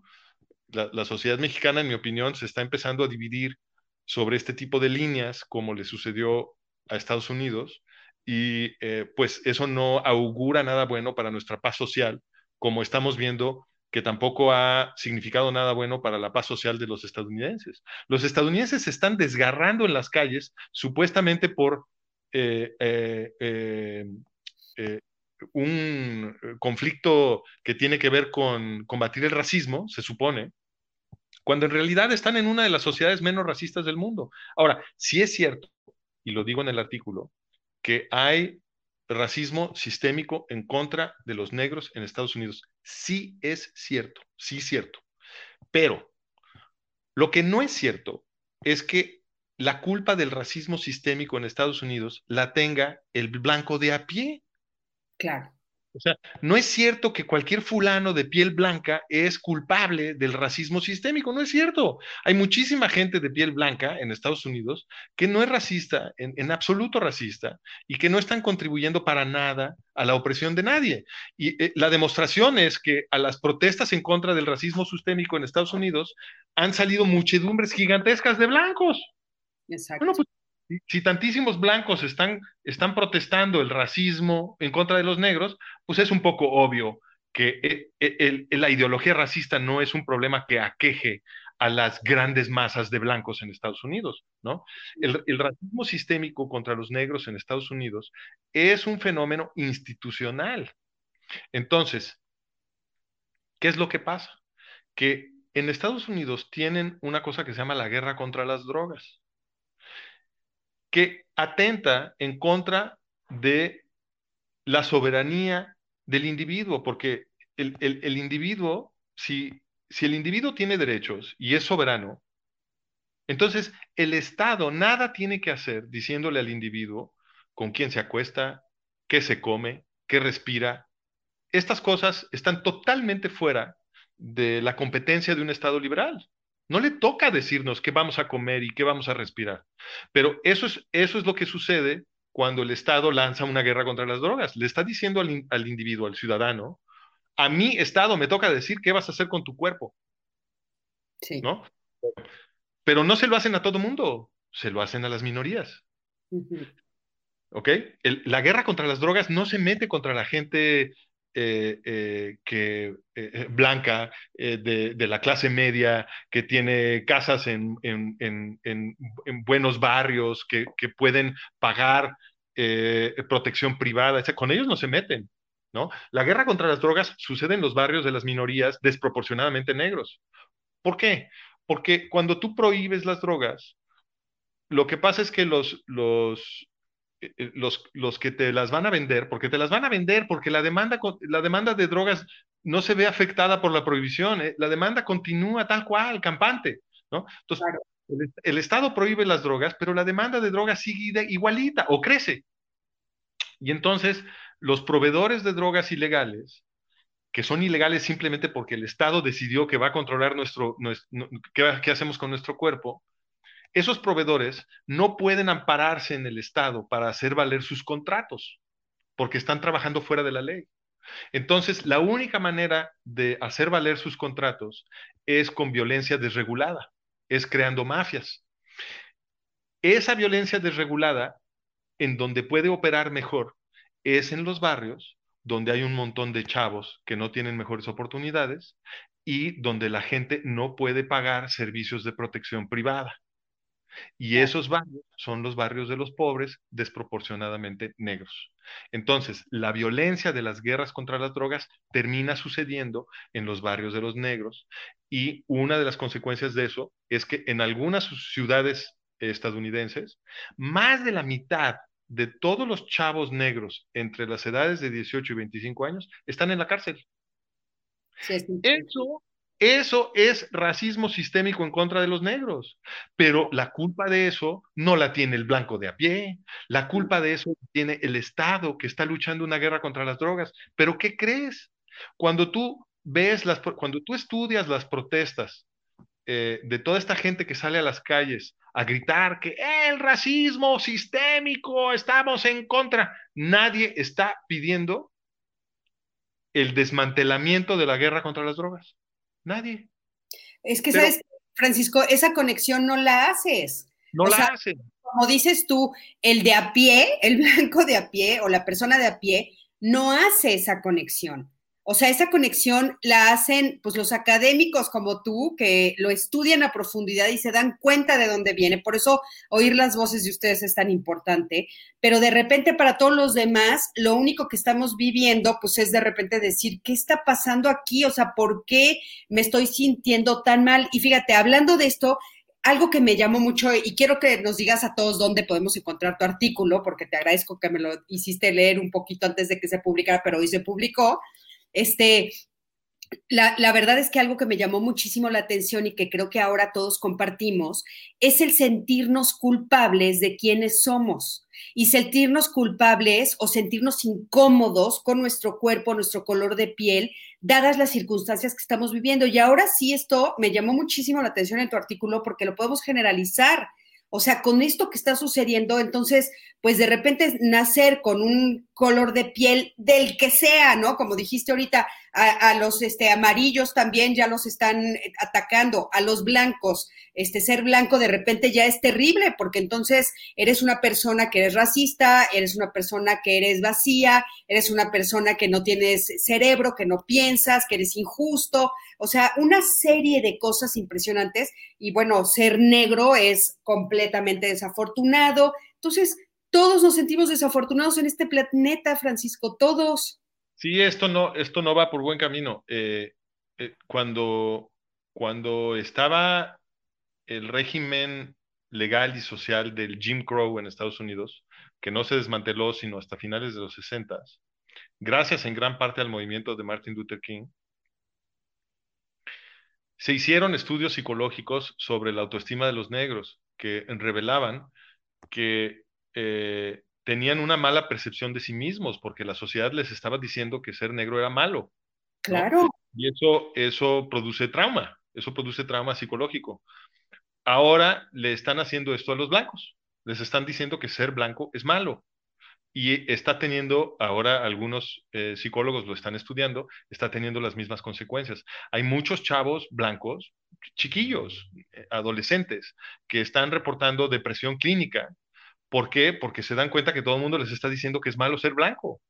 La, sociedad mexicana, en mi opinión, se está empezando a dividir sobre este tipo de líneas, como le sucedió a Estados Unidos, y eh, pues eso no augura nada bueno para nuestra paz social, como estamos viendo que tampoco ha significado nada bueno para la paz social de los estadounidenses. Los estadounidenses se están desgarrando en las calles supuestamente por eh, eh, un conflicto que tiene que ver con combatir el racismo, se supone, cuando en realidad están en una de las sociedades menos racistas del mundo. Ahora, sí es cierto, y lo digo en el artículo, que hay racismo sistémico en contra de los negros en Estados Unidos. Sí es cierto, sí es cierto. Pero lo que no es cierto es que la culpa del racismo sistémico en Estados Unidos la tenga el blanco de a pie. Claro. O sea, no es cierto que cualquier fulano de piel blanca es culpable del racismo sistémico, no es cierto. Hay muchísima gente de piel blanca en Estados Unidos que no es racista, en, absoluto racista, y que no están contribuyendo para nada a la opresión de nadie. Y eh, la demostración es que a las protestas en contra del racismo sistémico en Estados Unidos han salido muchedumbres gigantescas de blancos. Exacto. Bueno, pues si tantísimos blancos están, están protestando el racismo en contra de los negros, pues es un poco obvio que eh, eh, la ideología racista no es un problema que aqueje a las grandes masas de blancos en Estados Unidos, ¿no? El, el, racismo sistémico contra los negros en Estados Unidos es un fenómeno institucional. Entonces, ¿qué es lo que pasa? Que en Estados Unidos tienen una cosa que se llama la guerra contra las drogas que atenta en contra de la soberanía del individuo, porque el, individuo, si, si el individuo tiene derechos y es soberano, entonces el Estado nada tiene que hacer diciéndole al individuo con quién se acuesta, qué se come, qué respira. Estas cosas están totalmente fuera de la competencia de un Estado liberal. No le toca decirnos qué vamos a comer y qué vamos a respirar. Pero eso es, eso es lo que sucede cuando el Estado lanza una guerra contra las drogas. Le está diciendo al, individuo, al ciudadano, A mi Estado me toca decir qué vas a hacer con tu cuerpo. Sí. ¿No? Pero no se lo hacen a todo mundo, se lo hacen a las minorías. ¿Ok? la guerra contra las drogas no se mete contra la gente eh, eh, que, eh, blanca de, la clase media, que tiene casas en, buenos barrios, que, pueden pagar protección privada, con ellos no se meten. ¿no? La guerra contra las drogas sucede en los barrios de las minorías desproporcionadamente negros. ¿Por qué? Porque cuando tú prohíbes las drogas, lo que pasa es que los, los, los, los que te las van a vender, porque te las van a vender, porque la demanda, la demanda de drogas no se ve afectada por la prohibición, ¿eh? la demanda continúa tal cual, campante, ¿no? Entonces, el, Estado prohíbe las drogas, pero la demanda de drogas sigue igualita o crece. Y entonces, los proveedores de drogas ilegales, que son ilegales simplemente porque el Estado decidió que va a controlar nuestro, nuestro qué, qué hacemos con nuestro cuerpo, esos proveedores no pueden ampararse en el Estado para hacer valer sus contratos, porque están trabajando fuera de la ley. Entonces, la única manera de hacer valer sus contratos es con violencia desregulada, es creando mafias. Esa violencia desregulada, en donde puede operar mejor, es en los barrios donde hay un montón de chavos que no tienen mejores oportunidades y donde la gente no puede pagar servicios de protección privada. Y esos barrios son los barrios de los pobres desproporcionadamente negros. Entonces, la violencia de las guerras contra las drogas termina sucediendo en los barrios de los negros y una de las consecuencias de eso es que en algunas ciudades estadounidenses, más de la mitad de todos los chavos negros entre las edades de 18 y 25 años están en la cárcel. Eso eso es racismo sistémico en contra de los negros, pero la culpa de eso no la tiene el blanco de a pie, la culpa de eso tiene el Estado que está luchando una guerra contra las drogas. Pero ¿qué crees? Cuando tú ves las, cuando tú estudias las protestas eh, de toda esta gente que sale a las calles a gritar que el racismo sistémico, estamos en contra, nadie está pidiendo el desmantelamiento de la guerra contra las drogas. Nadie. Es que, ¿sabes, Francisco? Esa conexión no la haces. No la haces. Como dices tú, el de a pie, el blanco de a pie o la persona de a pie, no hace esa conexión. O sea, esa conexión la hacen pues los académicos como tú, que lo estudian a profundidad y se dan cuenta de dónde viene. Por eso oír las voces de ustedes es tan importante. Pero de repente para todos los demás, lo único que estamos viviendo pues es de repente decir, ¿qué está pasando aquí? O sea, ¿por qué me estoy sintiendo tan mal? Y fíjate, hablando de esto, algo que me llamó mucho y quiero que nos digas a todos dónde podemos encontrar tu artículo, porque te agradezco que me lo hiciste leer un poquito antes de que se publicara, pero hoy se publicó este, la, la, verdad es que algo que me llamó muchísimo la atención y que creo que ahora todos compartimos es el sentirnos culpables de quienes somos y sentirnos culpables o sentirnos incómodos con nuestro cuerpo, nuestro color de piel, dadas las circunstancias que estamos viviendo. Y ahora sí, esto me llamó muchísimo la atención en tu artículo porque lo podemos generalizar. O sea, con esto que está sucediendo, entonces, pues de repente nacer con un color de piel del que sea, ¿no? Como dijiste ahorita, a, los este, amarillos también ya los están atacando, a los blancos, este, ser blanco de repente ya es terrible, porque entonces eres una persona que eres racista, eres una persona que eres vacía, eres una persona que no tienes cerebro, que no piensas, que eres injusto, o sea, una serie de cosas impresionantes y bueno, ser negro es completamente desafortunado. Entonces, todos nos sentimos desafortunados en este planeta, Francisco, todos. Sí, esto no, esto no va por buen camino. Eh, eh, cuando, cuando estaba el régimen legal y social del Jim Crow en Estados Unidos, que no se desmanteló sino hasta finales de los 60, gracias en gran parte al movimiento de Martin Luther King, se hicieron estudios psicológicos sobre la autoestima de los negros que revelaban que eh, tenían una mala percepción de sí mismos porque la sociedad les estaba diciendo que ser negro era malo. Claro. Y eso, eso produce trauma, eso produce trauma psicológico. Ahora le están haciendo esto a los blancos, les están diciendo que ser blanco es malo. y está teniendo, ahora algunos eh, psicólogos lo están estudiando, está teniendo las mismas consecuencias. Hay muchos chavos blancos, chiquillos, eh, adolescentes, que están reportando depresión clínica. ¿Por qué? Porque se dan cuenta que todo el mundo les está diciendo que es malo ser blanco.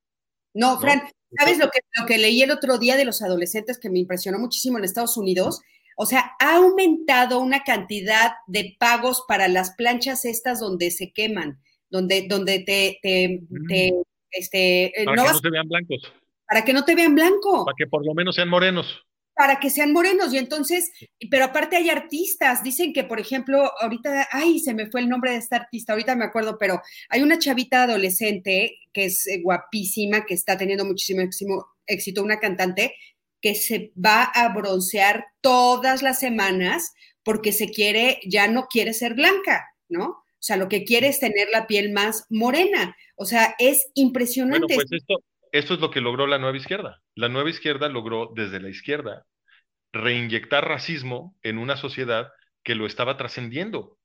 No, Fran, ¿sabes lo que, lo que leí el otro día de los adolescentes que me impresionó muchísimo en Estados Unidos? O sea, ha aumentado una cantidad de pagos para las planchas estas donde se queman donde, donde te, te, mm. este, eh, para que no te vean blancos. Para que no te vean blanco. Para que por lo menos sean morenos. Para que sean morenos. Y entonces, pero aparte hay artistas, dicen que, por ejemplo, ahorita, ay, se me fue el nombre de esta artista, ahorita me acuerdo, pero hay una chavita adolescente que es eh, guapísima, que está teniendo muchísimo éxito, una cantante que se va a broncear todas las semanas porque se quiere, ya no quiere ser blanca, ¿no? O sea, lo que quiere es tener la piel más morena. O sea, es impresionante. Bueno, pues esto, esto es lo que logró la nueva izquierda. La nueva izquierda logró desde la izquierda reinyectar racismo en una sociedad que lo estaba trascendiendo.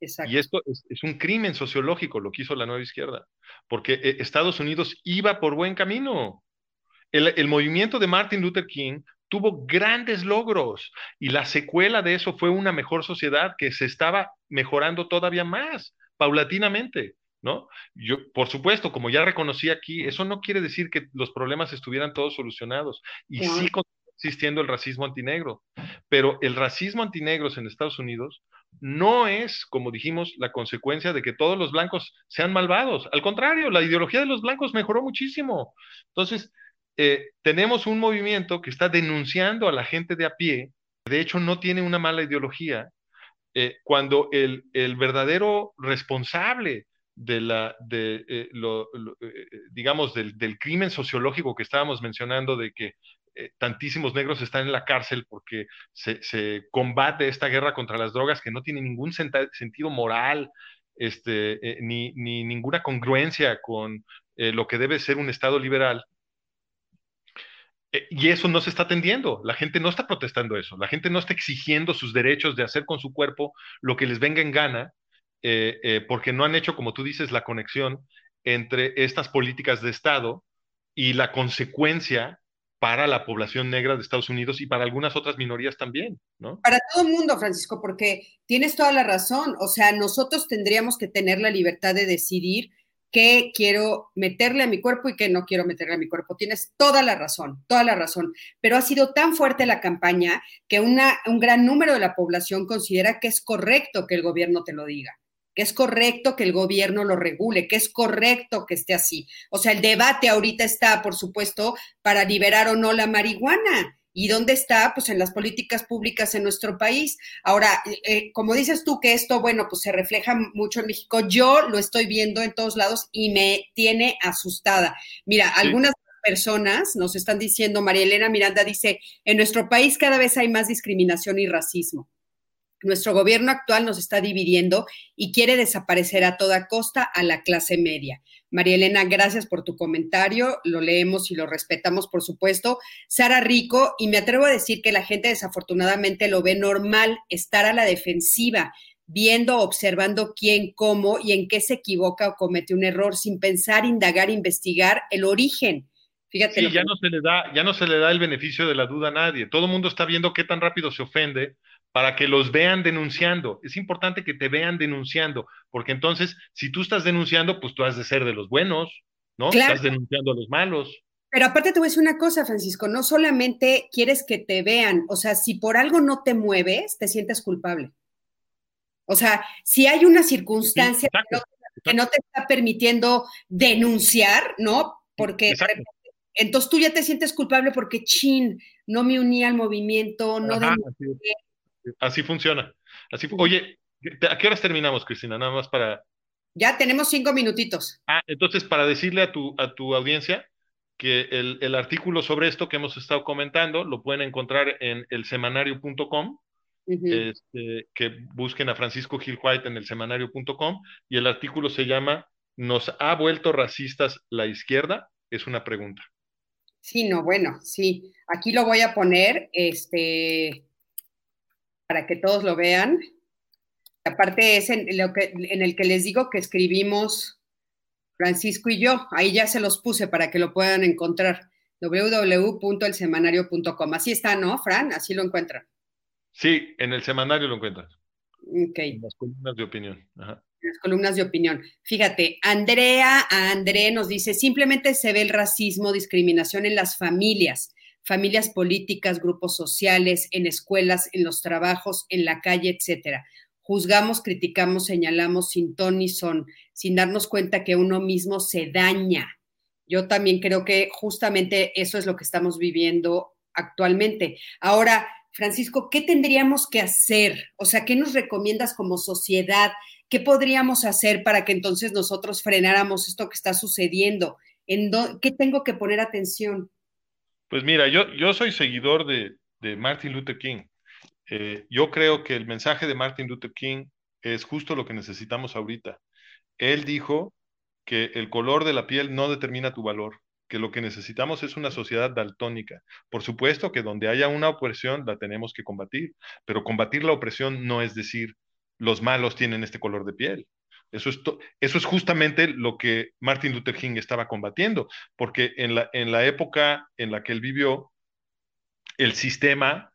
Exacto. Y esto es, es, un crimen sociológico lo que hizo la nueva izquierda, porque eh, Estados Unidos iba por buen camino. El, el, movimiento de Martin Luther King tuvo grandes logros y la secuela de eso fue una mejor sociedad que se estaba mejorando todavía más, paulatinamente, ¿no? Yo, por supuesto, como ya reconocí aquí, eso no quiere decir que los problemas estuvieran todos solucionados y sí existiendo el racismo antinegro, pero el racismo antinegros en Estados Unidos no es, como dijimos, la consecuencia de que todos los blancos sean malvados. Al contrario, la ideología de los blancos mejoró muchísimo. Entonces, eh, tenemos un movimiento que está denunciando a la gente de a pie, de hecho no tiene una mala ideología, eh, cuando el, el, verdadero responsable de la, de, eh, lo, digamos, del, del, crimen sociológico que estábamos mencionando, de que tantísimos negros están en la cárcel porque se, se, combate esta guerra contra las drogas que no tiene ningún sentido moral, este, ni, ni, ninguna congruencia con lo que debe ser un Estado liberal, eh, y eso no se está atendiendo. La gente no está protestando eso. La gente no está exigiendo sus derechos de hacer con su cuerpo lo que les venga en gana, eh, eh, porque no han hecho, como tú dices, la conexión entre estas políticas de Estado y la consecuencia para la población negra de Estados Unidos y para algunas otras minorías también, ¿no? Para todo el mundo, Francisco, porque tienes toda la razón. O sea, nosotros tendríamos que tener la libertad de decidir qué quiero meterle a mi cuerpo y qué no quiero meterle a mi cuerpo. Tienes toda la razón, toda la razón. Pero ha sido tan fuerte la campaña que una, un gran número de la población considera que es correcto que el gobierno te lo diga que es correcto que el gobierno lo regule, que es correcto que esté así. O sea, el debate ahorita está, por supuesto, para liberar o no la marihuana. ¿Y dónde está? Pues en las políticas públicas en nuestro país. Ahora, eh, eh, como dices tú que esto, bueno, pues se refleja mucho en México, yo lo estoy viendo en todos lados y me tiene asustada. Mira, algunas personas nos están diciendo, María Elena Miranda dice, en nuestro país cada vez hay más discriminación y racismo. Nuestro gobierno actual nos está dividiendo y quiere desaparecer a toda costa a la clase media. María Elena, gracias por tu comentario, lo leemos y lo respetamos, por supuesto. Sara Rico, y me atrevo a decir que la gente desafortunadamente lo ve normal estar a la defensiva, viendo, observando quién, cómo y en qué se equivoca o comete un error, sin pensar, indagar, investigar el origen. Fíjate. Sí, ya, no se le da, ya no se le da el beneficio de la duda a nadie. Todo el mundo está viendo qué tan rápido se ofende para que los vean denunciando. Es importante que te vean denunciando, porque entonces, si tú estás denunciando, pues tú has de ser de los buenos, ¿no? Estás denunciando a los malos. Pero aparte te voy a decir una cosa, Francisco, no solamente quieres que te vean, o sea, si por algo no te mueves, te sientes culpable. O sea, si hay una circunstancia que, no, te está permitiendo denunciar, ¿no? Porque entonces tú ya te sientes culpable porque, chin, no me uní al movimiento, no Así funciona. Así, oye, ¿a qué horas terminamos, Cristina? Nada más para. Ya tenemos cinco minutitos. Ah, entonces, para decirle a tu, a tu audiencia que el, el artículo sobre esto que hemos estado comentando lo pueden encontrar en el semanario.com. este, que busquen a Francisco Gil White en el semanario.com y el artículo se llama ¿Nos ha vuelto racistas la izquierda? Es una pregunta. Sí, no, bueno, sí. Aquí lo voy a poner, este, para que todos lo vean. Aparte es en, lo que, en el que les digo que escribimos Francisco y yo. Ahí ya se los puse para que lo puedan encontrar. www.elsemanario.com. Así está, ¿no, Fran? Así lo encuentran. Sí, en el semanario lo encuentras. Ok. En las columnas de opinión. Ajá. Las columnas de opinión. Fíjate, Andrea, André nos dice, simplemente se ve el racismo, discriminación en las familias, familias políticas, grupos sociales, en escuelas, en los trabajos, en la calle, etcétera juzgamos, criticamos, señalamos sin ton ni son, sin darnos cuenta que uno mismo se daña. Yo también creo que justamente eso es lo que estamos viviendo actualmente. Ahora, Francisco, ¿qué tendríamos que hacer? O sea, ¿qué nos recomiendas como sociedad? ¿Qué podríamos hacer para que entonces nosotros frenáramos esto que está sucediendo? ¿En ¿Qué tengo que poner atención? Pues mira, yo, yo soy seguidor de, de Martin Luther King. Eh, yo creo que el mensaje de Martin Luther King es justo lo que necesitamos ahorita. Él dijo que el color de la piel no determina tu valor, que lo que necesitamos es una sociedad daltónica. Por supuesto que donde haya una opresión la tenemos que combatir, pero combatir la opresión no es decir los malos tienen este color de piel. Eso es, eso es justamente lo que Martin Luther King estaba combatiendo, porque en la, en la época en la que él vivió, el sistema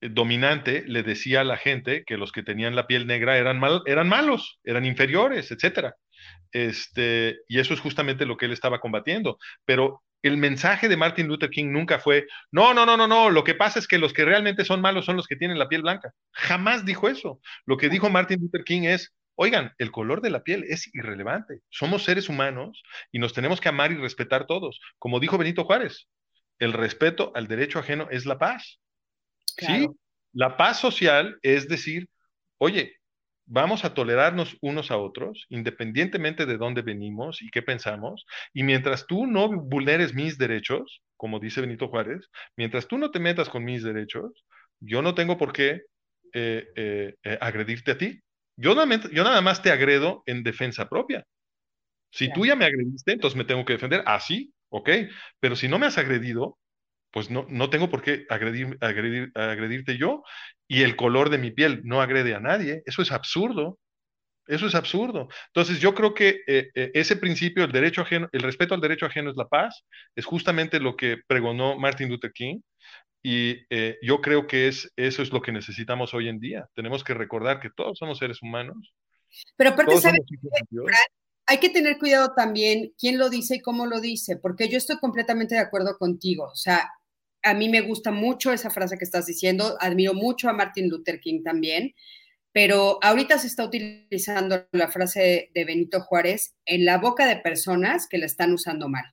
eh, dominante le decía a la gente que los que tenían la piel negra eran, mal, eran malos, eran inferiores, etcétera. Este, y eso es justamente lo que él estaba combatiendo. Pero el mensaje de Martin Luther King nunca fue, no, no, no, no, no, lo que pasa es que los que realmente son malos son los que tienen la piel blanca. Jamás dijo eso. Lo que dijo Martin Luther King es, oigan, el color de la piel es irrelevante. Somos seres humanos y nos tenemos que amar y respetar todos. Como dijo Benito Juárez, el respeto al derecho ajeno es la paz. Sí, la paz social es decir, oye, vamos a tolerarnos unos a otros, independientemente de dónde venimos y qué pensamos, y mientras tú no vulneres mis derechos, como dice Benito Juárez, mientras tú no te metas con mis derechos, yo no tengo por qué eh, eh, eh, agredirte a ti. Yo, yo nada más te agredo en defensa propia. Si tú ya me agrediste, entonces me tengo que defender. Así, ah, ok. Pero si no me has agredido, pues no, no tengo por qué agredir, agredir, agredirte yo y el color de mi piel no agrede a nadie. Eso es absurdo. Eso es absurdo. Entonces, yo creo que eh, eh, ese principio, el derecho ajeno, el respeto al derecho ajeno es la paz, es justamente lo que pregonó Martin Luther King. Y eh, yo creo que es, eso es lo que necesitamos hoy en día. Tenemos que recordar que todos somos seres humanos. Pero aparte, hay que tener cuidado también quién lo dice y cómo lo dice, porque yo estoy completamente de acuerdo contigo. O sea, a mí me gusta mucho esa frase que estás diciendo, admiro mucho a Martin Luther King también, pero ahorita se está utilizando la frase de Benito Juárez en la boca de personas que la están usando mal.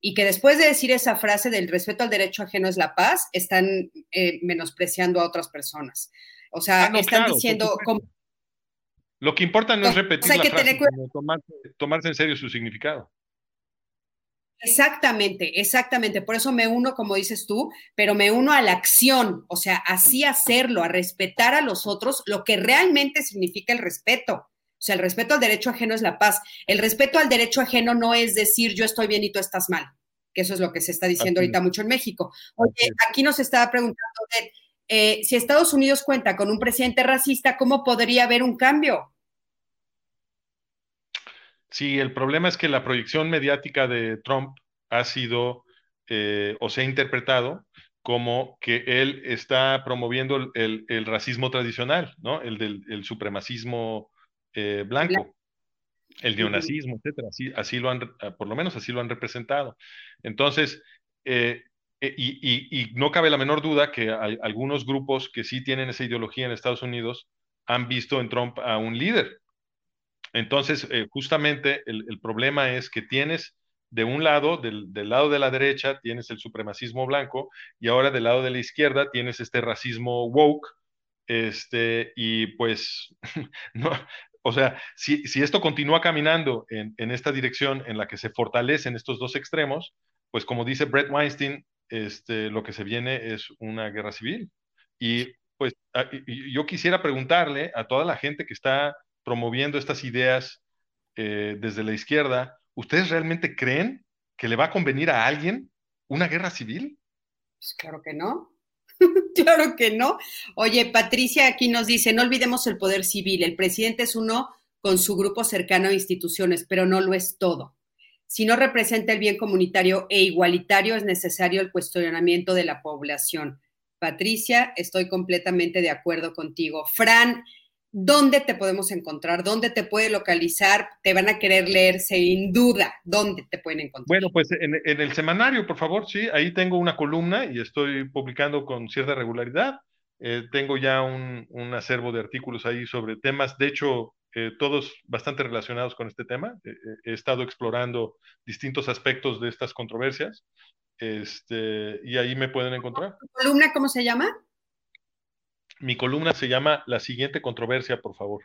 Y que después de decir esa frase del respeto al derecho ajeno es la paz, están eh, menospreciando a otras personas. O sea, ah, están diciendo... Lo que importa no es repetir la frase, sino tomarse en serio su significado. Exactamente, exactamente. Por eso me uno, como dices tú, pero me uno a la acción, o sea, así hacerlo, a respetar a los otros, lo que realmente significa el respeto. O sea, el respeto al derecho ajeno es la paz. El respeto al derecho ajeno no es decir yo estoy bien y tú estás mal, que eso es lo que se está diciendo ahorita mucho en México. Oye, aquí nos estaba preguntando eh, si Estados Unidos cuenta con un presidente racista, ¿cómo podría haber un cambio? Sí, el problema es que la proyección mediática de Trump ha sido eh, o se ha interpretado como que él está promoviendo el, racismo tradicional, ¿no? El del supremacismo eh, blanco, el neonazismo, etcétera. Así, así lo han, ah, por lo menos así lo han representado. Entonces, eh, y, y, no cabe la menor duda que hay algunos grupos que sí tienen esa ideología en Estados Unidos han visto en Trump a un líder, entonces, eh, justamente el, problema es que tienes de un lado, del, lado de la derecha, tienes el supremacismo blanco y ahora del lado de la izquierda tienes este racismo woke. Este, y pues, [laughs] no, o sea, si, esto continúa caminando en, esta dirección en la que se fortalecen estos dos extremos, pues como dice Brett Weinstein, este, lo que se viene es una guerra civil. Y pues yo quisiera preguntarle a toda la gente que está promoviendo estas ideas eh, desde la izquierda, ¿ustedes realmente creen que le va a convenir a alguien una guerra civil? Pues claro que no. [laughs] claro que no. Oye, Patricia aquí nos dice, no olvidemos el poder civil. El presidente es uno con su grupo cercano a instituciones, pero no lo es todo. Si no representa el bien comunitario e igualitario, es necesario el cuestionamiento de la población. Patricia, estoy completamente de acuerdo contigo. Fran, ¿dónde te podemos encontrar? ¿Dónde te puede localizar? Te van a querer leer sin duda. ¿Dónde te pueden encontrar? Bueno, pues en, en, el semanario, por favor, sí, ahí tengo una columna y estoy publicando con cierta regularidad. Eh, tengo ya un, un, acervo de artículos ahí sobre temas, de hecho, eh, todos bastante relacionados con este tema. Eh, eh, he estado explorando distintos aspectos de estas controversias este, y ahí me pueden encontrar. ¿Tu columna cómo se llama? Mi columna se llama La siguiente controversia, por favor.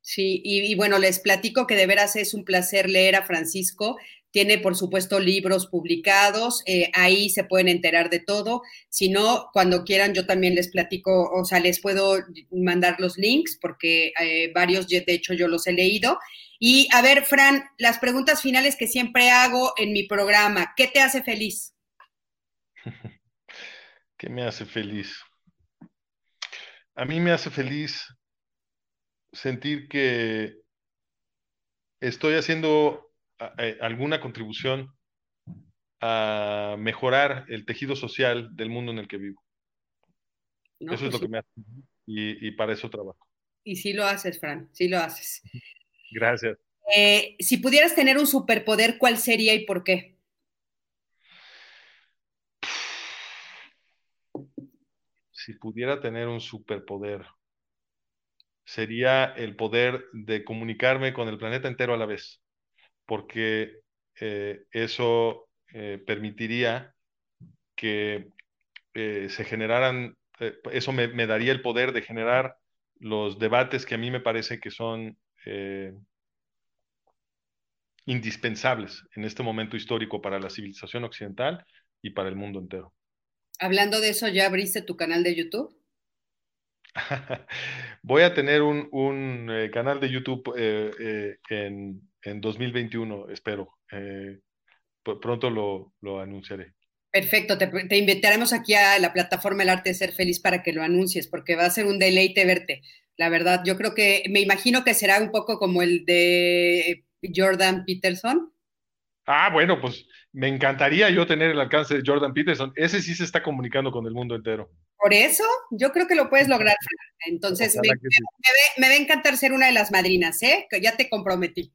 Sí, y, y, bueno, les platico que de veras es un placer leer a Francisco. Tiene, por supuesto, libros publicados, eh, ahí se pueden enterar de todo. Si no, cuando quieran, yo también les platico, o sea, les puedo mandar los links, porque eh, varios, de hecho, yo los he leído. Y a ver, Fran, las preguntas finales que siempre hago en mi programa, ¿qué te hace feliz? [laughs] ¿Qué me hace feliz? A mí me hace feliz sentir que estoy haciendo alguna contribución a mejorar el tejido social del mundo en el que vivo. No, eso pues es lo sí. que me hace y, y, para eso trabajo. Y sí lo haces, Fran, sí lo haces. Gracias. Eh, si pudieras tener un superpoder, ¿cuál sería y por qué? Si pudiera tener un superpoder, sería el poder de comunicarme con el planeta entero a la vez porque eh, eso eh, permitiría que eh, se generaran, eso me, daría el poder de generar los debates que a mí me parece que son indispensables en este momento histórico para la civilización occidental y para el mundo entero. Hablando de eso, ¿ya abriste tu canal de YouTube? [laughs] Voy a tener un, un eh, canal de YouTube eh, eh, en, en, 2021, espero. pronto lo, lo, anunciaré. Perfecto, te, te, invitaremos aquí a la plataforma El Arte de Ser Feliz para que lo anuncies, porque va a ser un deleite verte. La verdad, yo creo que, me imagino que será un poco como el de Jordan Peterson. Ah, bueno, pues me encantaría yo tener el alcance de Jordan Peterson. Ese sí se está comunicando con el mundo entero. Por eso, yo creo que lo puedes lograr. Entonces, me, sí. me, me, va a encantar ser una de las madrinas, ¿eh? Que ya te comprometí.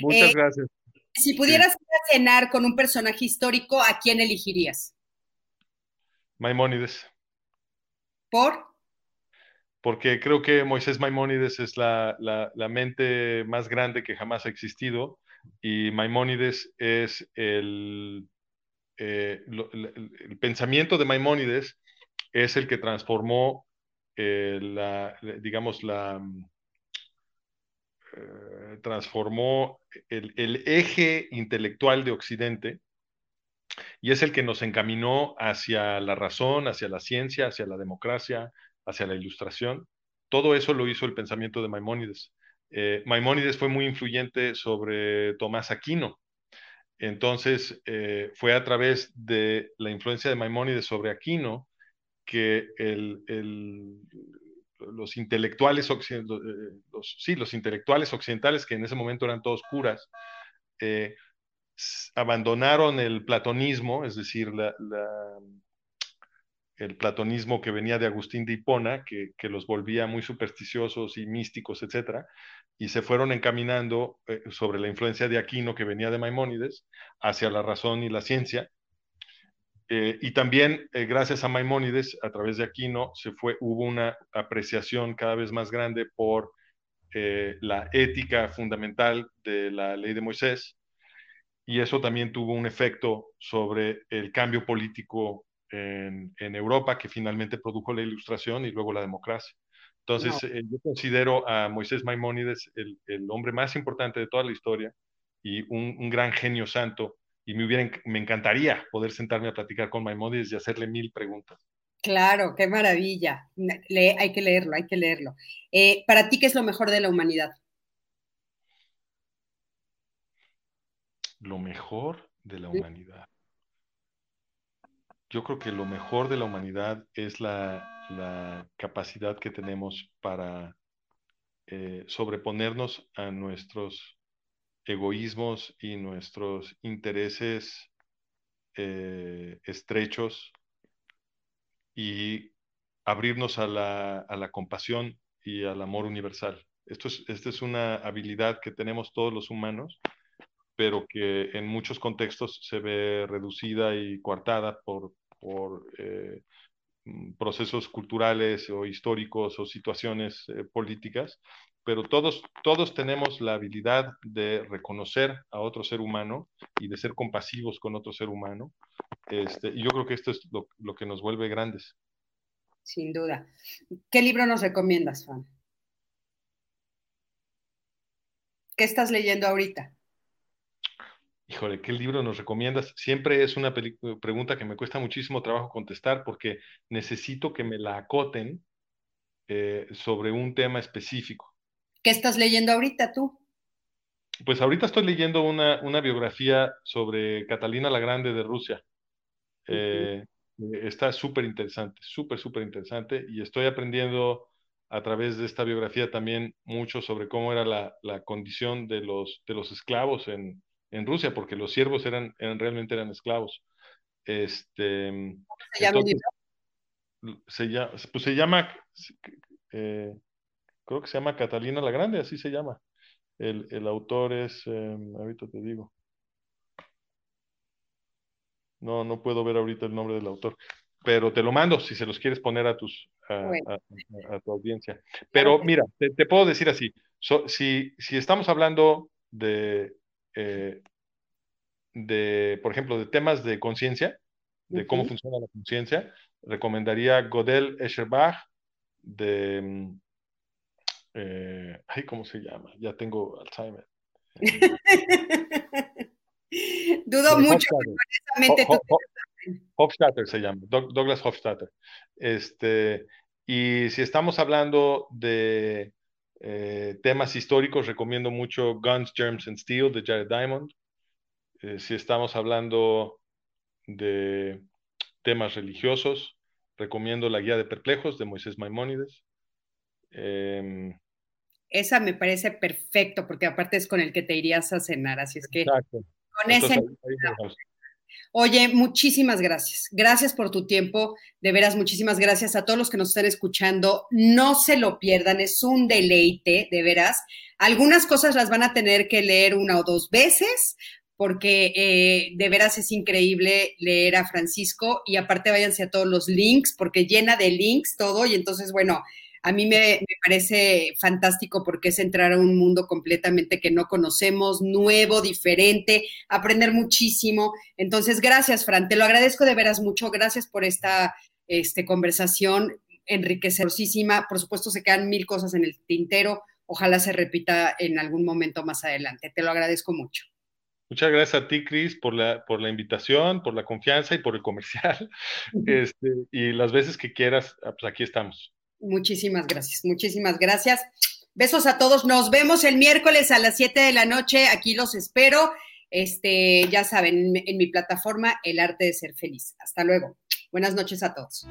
Muchas eh, gracias. Si pudieras sí. cenar con un personaje histórico, ¿a quién elegirías? Maimónides. ¿Por? Porque creo que Moisés Maimónides es la, la, la mente más grande que jamás ha existido y Maimónides es el, eh, el, el, pensamiento de Maimónides es el que transformó eh, la, digamos, la, eh, transformó el, el, eje intelectual de Occidente y es el que nos encaminó hacia la razón, hacia la ciencia, hacia la democracia, hacia la ilustración. Todo eso lo hizo el pensamiento de Maimónides. Eh, Maimónides fue muy influyente sobre Tomás Aquino. Entonces, eh, fue a través de la influencia de Maimónides sobre Aquino que el, el, los intelectuales los, sí, los intelectuales occidentales, que en ese momento eran todos curas, eh, abandonaron el platonismo, es decir, la, el platonismo que venía de Agustín de Hipona, que, que, los volvía muy supersticiosos y místicos, etcétera, y se fueron encaminando eh, sobre la influencia de Aquino, que venía de Maimónides, hacia la razón y la ciencia, eh, y también, eh, gracias a Maimónides, a través de Aquino, se fue, hubo una apreciación cada vez más grande por la ética fundamental de la ley de Moisés, y eso también tuvo un efecto sobre el cambio político en, en Europa, que finalmente produjo la ilustración y luego la democracia. Entonces, no. Eh, yo considero a Moisés Maimónides el, el, hombre más importante de toda la historia y un, un gran genio santo y me, hubiera, me encantaría poder sentarme a platicar con Maimónides y hacerle mil preguntas. Claro, qué maravilla. Le, hay que leerlo, hay que leerlo. Eh, Para ti, ¿qué es lo mejor de la humanidad? Lo mejor de la humanidad. Yo creo que lo mejor de la humanidad es la, capacidad que tenemos para eh, sobreponernos a nuestros egoísmos y nuestros intereses eh, estrechos y abrirnos a la, a la, compasión y al amor universal. Esto es, esta es una habilidad que tenemos todos los humanos, pero que en muchos contextos se ve reducida y coartada por, por eh, mm, procesos culturales o históricos o situaciones eh, políticas, pero todos, todos tenemos la habilidad de reconocer a otro ser humano y de ser compasivos con otro ser humano. Este, y yo creo que esto es lo, lo que nos vuelve grandes. Sin duda. ¿Qué libro nos recomiendas, Juan? ¿Qué estás leyendo ahorita? Híjole, ¿qué libro nos recomiendas? Siempre es una pregunta que me cuesta muchísimo trabajo contestar porque necesito que me la acoten eh, sobre un tema específico. ¿Qué estás leyendo ahorita tú? Pues ahorita estoy leyendo una, una biografía sobre Catalina la Grande de Rusia. Eh, está súper interesante, súper, súper interesante y estoy aprendiendo a través de esta biografía también mucho sobre cómo era la, la condición de los, de los esclavos en, en Rusia, porque los siervos eran, eran realmente eran esclavos. Este, ¿Se llama? entonces, se llama, pues se llama eh, creo que se llama Catalina la Grande, así se llama. El, el autor es, eh, ahorita te digo. No, no puedo ver ahorita el nombre del autor, pero te lo mando si se los quieres poner a tus a, bueno. a, a tu audiencia. Pero mira, te, te puedo decir así, so, si, si estamos hablando de, eh, de, por ejemplo, de temas de conciencia, de uh -huh. cómo funciona la conciencia, recomendaría Godel Escherbach de, eh, ay, ¿cómo se llama? Ya tengo Alzheimer. [laughs] Dudo mucho. Hofstadter se llama, Douglas Hofstadter. Este, y si estamos hablando de eh, temas históricos, recomiendo mucho Guns, Germs and Steel de Jared Diamond. Eh, si estamos hablando de temas religiosos, recomiendo la Guía de Perplejos de Moisés Maimónides. Eh, Esa me parece perfecto, porque aparte es con el que te irías a cenar, así es que exacto. con Entonces, ese... Ahí, ahí Oye, muchísimas gracias. Gracias por tu tiempo. De veras, muchísimas gracias a todos los que nos están escuchando. No se lo pierdan, es un deleite, de veras. Algunas cosas las van a tener que leer una o dos veces, porque eh, de veras es increíble leer a Francisco y aparte váyanse a todos los links, porque llena de links todo y entonces, bueno, a mí me, me, parece fantástico porque es entrar a un mundo completamente que no conocemos, nuevo, diferente, aprender muchísimo. Entonces, gracias, Fran, te lo agradezco de veras mucho. Gracias por esta este, conversación enriquecedorísima. Por supuesto, se quedan mil cosas en el tintero. Ojalá se repita en algún momento más adelante. Te lo agradezco mucho. Muchas gracias a ti, Cris, por la, por la invitación, por la confianza y por el comercial. Este, y las veces que quieras, pues aquí estamos. Muchísimas gracias, muchísimas gracias. Besos a todos. Nos vemos el miércoles a las 7 de la noche. Aquí los espero. Este, ya saben, en mi plataforma El Arte de Ser Feliz. Hasta luego. Buenas noches a todos.